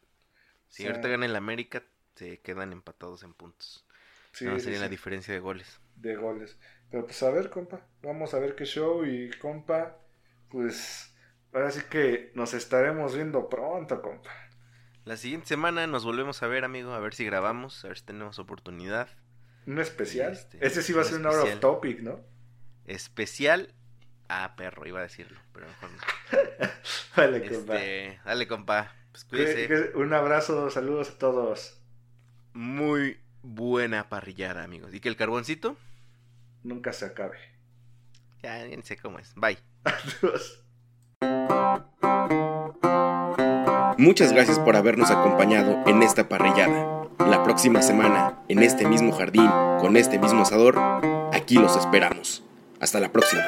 Si Sí. ahorita gana el América, se quedan empatados en puntos. Sí, no sería sí, la diferencia de goles. de goles. Pero pues a ver, compa. Vamos a ver qué show y compa. Pues ahora sí que nos estaremos viendo pronto, compa. La siguiente semana nos volvemos a ver, amigo, a ver si grabamos, a ver si tenemos oportunidad. Un especial. Este, Ese sí va a ser un out of especial. topic, ¿no? Especial. Ah, perro, iba a decirlo, pero mejor no. Vale, compa. Este, dale, compa. Pues Que- cuídese. que- Un abrazo, saludos a todos. Muy buena parrillada, amigos. Y que el carboncito, Nunca se acabe. ya ni sé cómo es. Bye. Adiós. Muchas gracias por habernos acompañado en esta parrillada. La próxima semana, en este mismo jardín, con este mismo asador, aquí los esperamos. Hasta la próxima.